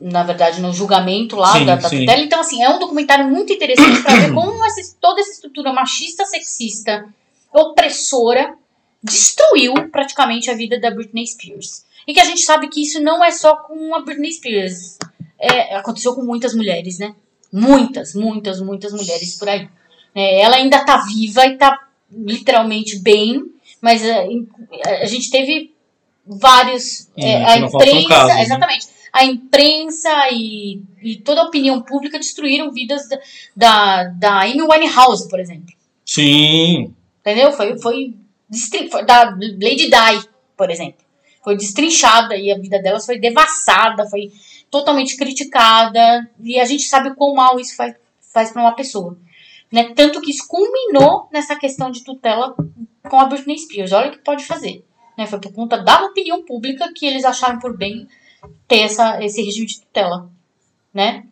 Speaker 2: na verdade, no julgamento lá
Speaker 1: Sim,
Speaker 2: da, da tutela. Então, assim, é um documentário muito interessante para ver *clears throat* como essa, toda essa estrutura machista, sexista, opressora, destruiu praticamente a vida da Britney Spears. E que a gente sabe que isso não é só com a Britney Spears. É, aconteceu com muitas mulheres, né? Muitas, muitas, muitas mulheres por aí. É, ela ainda tá viva e tá literalmente bem, mas é, em- a, gente teve vários. é,
Speaker 1: Hum,
Speaker 2: a imprensa.
Speaker 1: né?
Speaker 2: exatamente. A imprensa e, e toda a opinião pública destruíram vidas da, da, da Amy Winehouse, por exemplo.
Speaker 1: Sim.
Speaker 2: Entendeu? Foi, foi, foi da Lady Di, por exemplo. Foi destrinchada e a vida delas foi devassada, foi totalmente criticada, e a gente sabe quão mal isso faz, faz para uma pessoa. Né? Tanto que isso culminou nessa questão de tutela com a Britney Spears. Olha o que pode fazer. Né? Foi por conta da opinião pública que eles acharam por bem ter essa, esse regime de tutela. Né?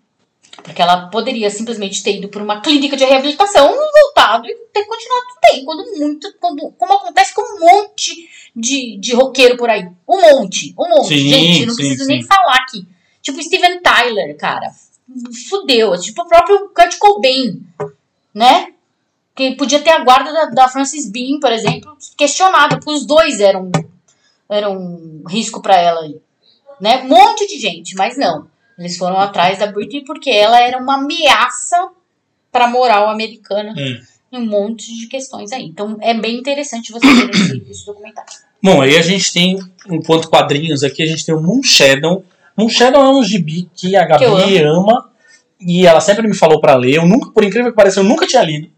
Speaker 2: Porque ela poderia simplesmente ter ido por uma clínica de reabilitação, voltado e ter continuado tem. Quando muito. Quando, como acontece com um monte de, de roqueiro por aí. Um monte. Um monte.
Speaker 1: Sim,
Speaker 2: Gente, não
Speaker 1: sim,
Speaker 2: preciso
Speaker 1: sim.
Speaker 2: nem falar aqui. Tipo Steven Tyler, cara. Fudeu. Tipo o próprio Kurt Cobain. Né? Que podia ter a guarda da, da Francis Bean, por exemplo, questionada, porque os dois eram, eram um risco pra ela aí. Né? Um monte de gente, mas não. Eles foram atrás da Britney porque ela era uma ameaça pra moral americana
Speaker 1: Hum.
Speaker 2: em um monte de questões aí. Então é bem interessante você ver esse, *coughs* esse documentário.
Speaker 1: Bom, aí a gente tem, enquanto quadrinhos aqui, a gente tem o Moonshadow. Moonshadow é um gibi que a Gabi
Speaker 2: Que
Speaker 1: ama e ela sempre me falou pra ler. Eu nunca, por incrível que pareça, eu nunca tinha lido.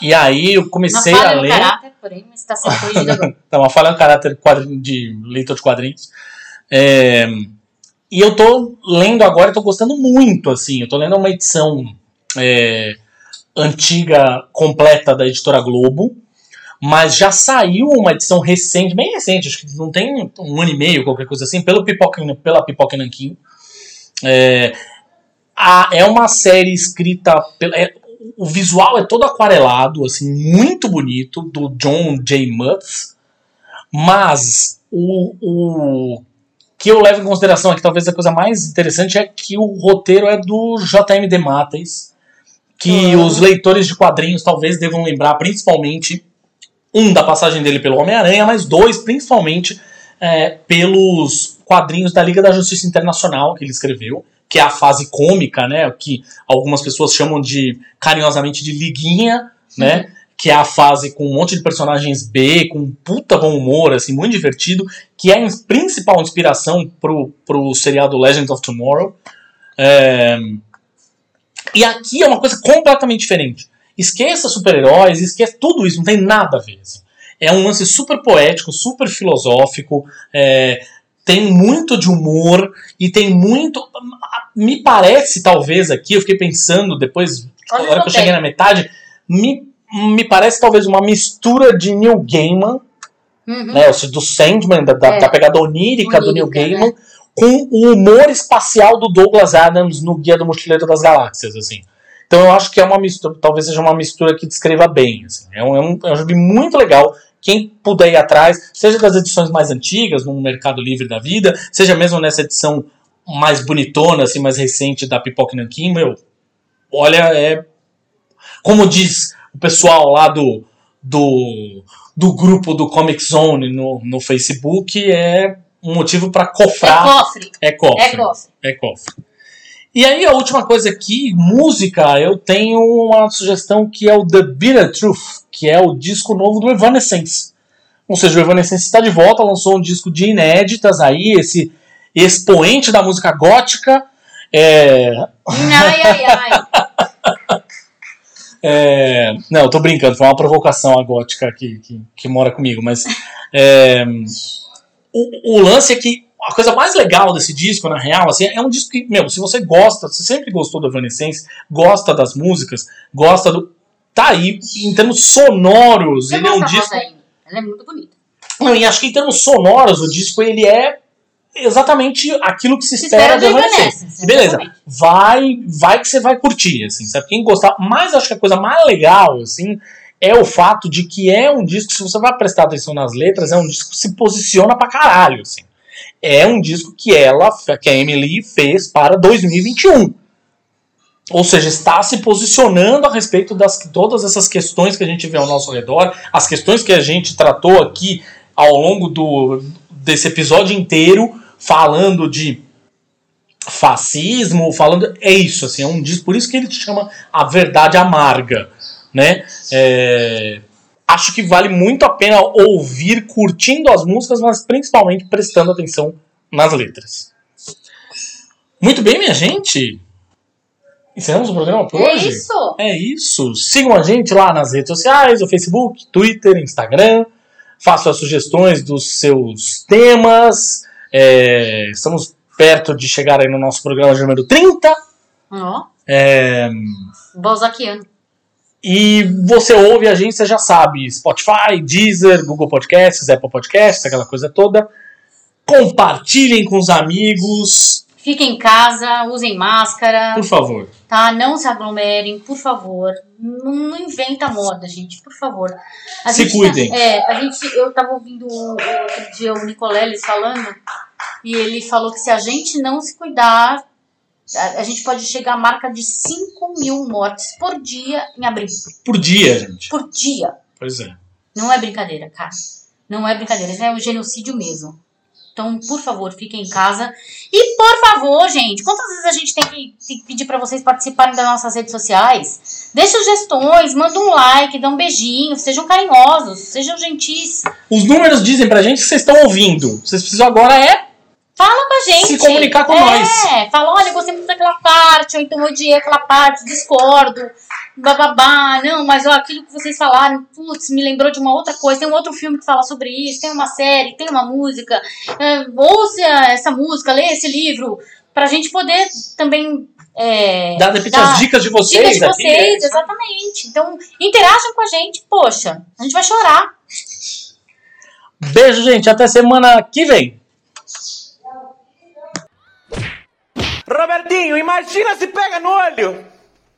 Speaker 1: E aí eu comecei a ler.
Speaker 2: caráter, porém, mas está sendo *laughs* corrigida agora.
Speaker 1: Tá uma falha no caráter de leitor de quadrinhos. É, e eu tô lendo agora tô gostando muito, assim. Eu tô lendo uma edição é, antiga, completa da editora Globo. Mas já saiu uma edição recente, bem recente, acho que não tem um ano e meio, qualquer coisa assim, pelo Pipoca, pela Pipoca Nanquim. É, é uma série escrita. pela- é- o visual é todo aquarelado, assim, muito bonito, do John J. Mutz. Mas o, o que eu levo em consideração aqui, talvez a coisa mais interessante, é que o roteiro é do J.M. De que
Speaker 2: Ah.
Speaker 1: os leitores de quadrinhos talvez devam lembrar, principalmente, um da passagem dele pelo Homem-Aranha, mas dois, principalmente, é, pelos quadrinhos da Liga da Justiça Internacional que ele escreveu, que é a fase cômica, né, que algumas pessoas chamam de carinhosamente de liguinha, né, que é a fase com um monte de personagens B, com um puta bom humor, assim, muito divertido, que é a principal inspiração pro, pro seriado Legends of Tomorrow. É, E aqui é uma coisa completamente diferente. Esqueça super-heróis, esqueça tudo isso, não tem nada a ver. assim. É um lance super poético, super filosófico, é, tem muito de humor e tem muito. Me parece, talvez, aqui, eu fiquei pensando depois,
Speaker 2: o
Speaker 1: que eu cheguei na metade, me, me parece talvez uma mistura de Neil Gaiman,
Speaker 2: Uhum.
Speaker 1: né, do Sandman, da,
Speaker 2: É.
Speaker 1: da pegada onírica, do Neil
Speaker 2: Onírica, né?
Speaker 1: Gaiman, com o humor espacial do Douglas Adams no Guia do Mochileiro das Galáxias, assim. Então eu acho que é uma mistura, talvez seja uma mistura que descreva bem. assim. É, um, é, um, é um gibi muito legal. Quem puder ir atrás, seja das edições mais antigas, no Mercado Livre da Vida, seja mesmo nessa edição mais bonitona, assim, mais recente da Pipoca Nankin, meu, olha, é. Como diz o pessoal lá do, do, do grupo do Comic Zone no, no Facebook, é um motivo para
Speaker 2: É
Speaker 1: cofrar.
Speaker 2: cofre.
Speaker 1: É cofre.
Speaker 2: É cofre.
Speaker 1: É cofre. E aí, a última coisa aqui, música, eu tenho uma sugestão que é o The Bitter Truth, que é o disco novo do Evanescence. Ou seja, o Evanescence está de volta, lançou um disco de inéditas aí, esse expoente da música gótica. É,
Speaker 2: Ai, ai, ai. *laughs*
Speaker 1: é, não, eu tô brincando, foi uma provocação a gótica que, que, que mora comigo, mas é, o, o lance é que a coisa mais legal desse disco, na real, assim, é um disco que, meu, se você gosta, se sempre gostou do Evanescence, gosta das músicas, gosta do. Tá aí, em termos sonoros,
Speaker 2: Você
Speaker 1: ele é um disco.
Speaker 2: Ela é muito bonita.
Speaker 1: Não, e acho que em termos sonoros, o disco ele é exatamente aquilo que se
Speaker 2: Se
Speaker 1: espera
Speaker 2: espera
Speaker 1: de Evanescence.
Speaker 2: Evanescence,
Speaker 1: Beleza,
Speaker 2: exatamente.
Speaker 1: vai, vai que você vai curtir, assim, sabe? Quem gostar, mas acho que a coisa mais legal, assim, é o fato de que é um disco, se você vai prestar atenção nas letras, é um disco que se posiciona pra caralho, assim. É um disco que ela, que a Emily fez para 2021. Ou seja, está se posicionando a respeito das todas essas questões que a gente vê ao nosso redor, as questões que a gente tratou aqui ao longo do, desse episódio inteiro, falando de fascismo, falando. É isso, assim, é um disco, por isso que ele te chama A Verdade Amarga. Né? É, acho que vale muito a pena ouvir curtindo as músicas, mas principalmente prestando atenção nas letras. Muito bem, minha gente. Encerramos o programa por
Speaker 2: É
Speaker 1: hoje?
Speaker 2: isso.
Speaker 1: É isso. Sigam a gente lá nas redes sociais, no Facebook, Twitter, Instagram. Façam as sugestões dos seus temas. É, estamos perto de chegar aí no nosso programa de número 30.
Speaker 2: Ó,
Speaker 1: É,
Speaker 2: Balzaciano.
Speaker 1: e você ouve a gente, você já sabe, Spotify, Deezer, Google Podcasts, Apple Podcasts, aquela coisa toda. Compartilhem com os amigos,
Speaker 2: Fiquem em casa, usem máscara,
Speaker 1: por favor.
Speaker 2: tá? Não se aglomerem, por favor. Não, não inventa moda, gente, por favor. A
Speaker 1: Se
Speaker 2: gente tá-
Speaker 1: cuidem.
Speaker 2: é, a gente, eu tava ouvindo o- outro dia o Nicoleles falando, e ele falou que se a gente não se cuidar, a, a gente pode chegar à marca de 5 mil mortes por dia em abril.
Speaker 1: Por dia, gente.
Speaker 2: Por dia.
Speaker 1: Pois é.
Speaker 2: Não é brincadeira, cara. Não é brincadeira, é um genocídio mesmo. Então, por favor, fiquem em casa. E, por favor, gente, quantas vezes a gente tem que, tem que pedir pra vocês participarem das nossas redes sociais? Deixa sugestões, manda um like, dá um beijinho, sejam carinhosos, sejam gentis.
Speaker 1: Os números dizem pra gente que vocês estão ouvindo. Vocês precisam agora é
Speaker 2: Fala com a gente.
Speaker 1: Se comunicar com
Speaker 2: é,
Speaker 1: nós.
Speaker 2: É, fala, olha, eu gostei muito daquela parte, ou então odiei aquela parte, discordo, bababá, não, mas ó, aquilo que vocês falaram, putz, me lembrou de uma outra coisa, tem um outro filme que fala sobre isso, tem uma série, tem uma música, é, ouça essa música, lê esse livro, pra gente poder também é,
Speaker 1: dar de repente
Speaker 2: dar
Speaker 1: as dicas de vocês
Speaker 2: dicas de
Speaker 1: aqui.
Speaker 2: vocês,
Speaker 1: né?
Speaker 2: exatamente. Então, interajam com a gente, poxa, a gente vai chorar.
Speaker 1: Beijo, gente. Até semana que vem.
Speaker 3: Robertinho, imagina se pega no olho!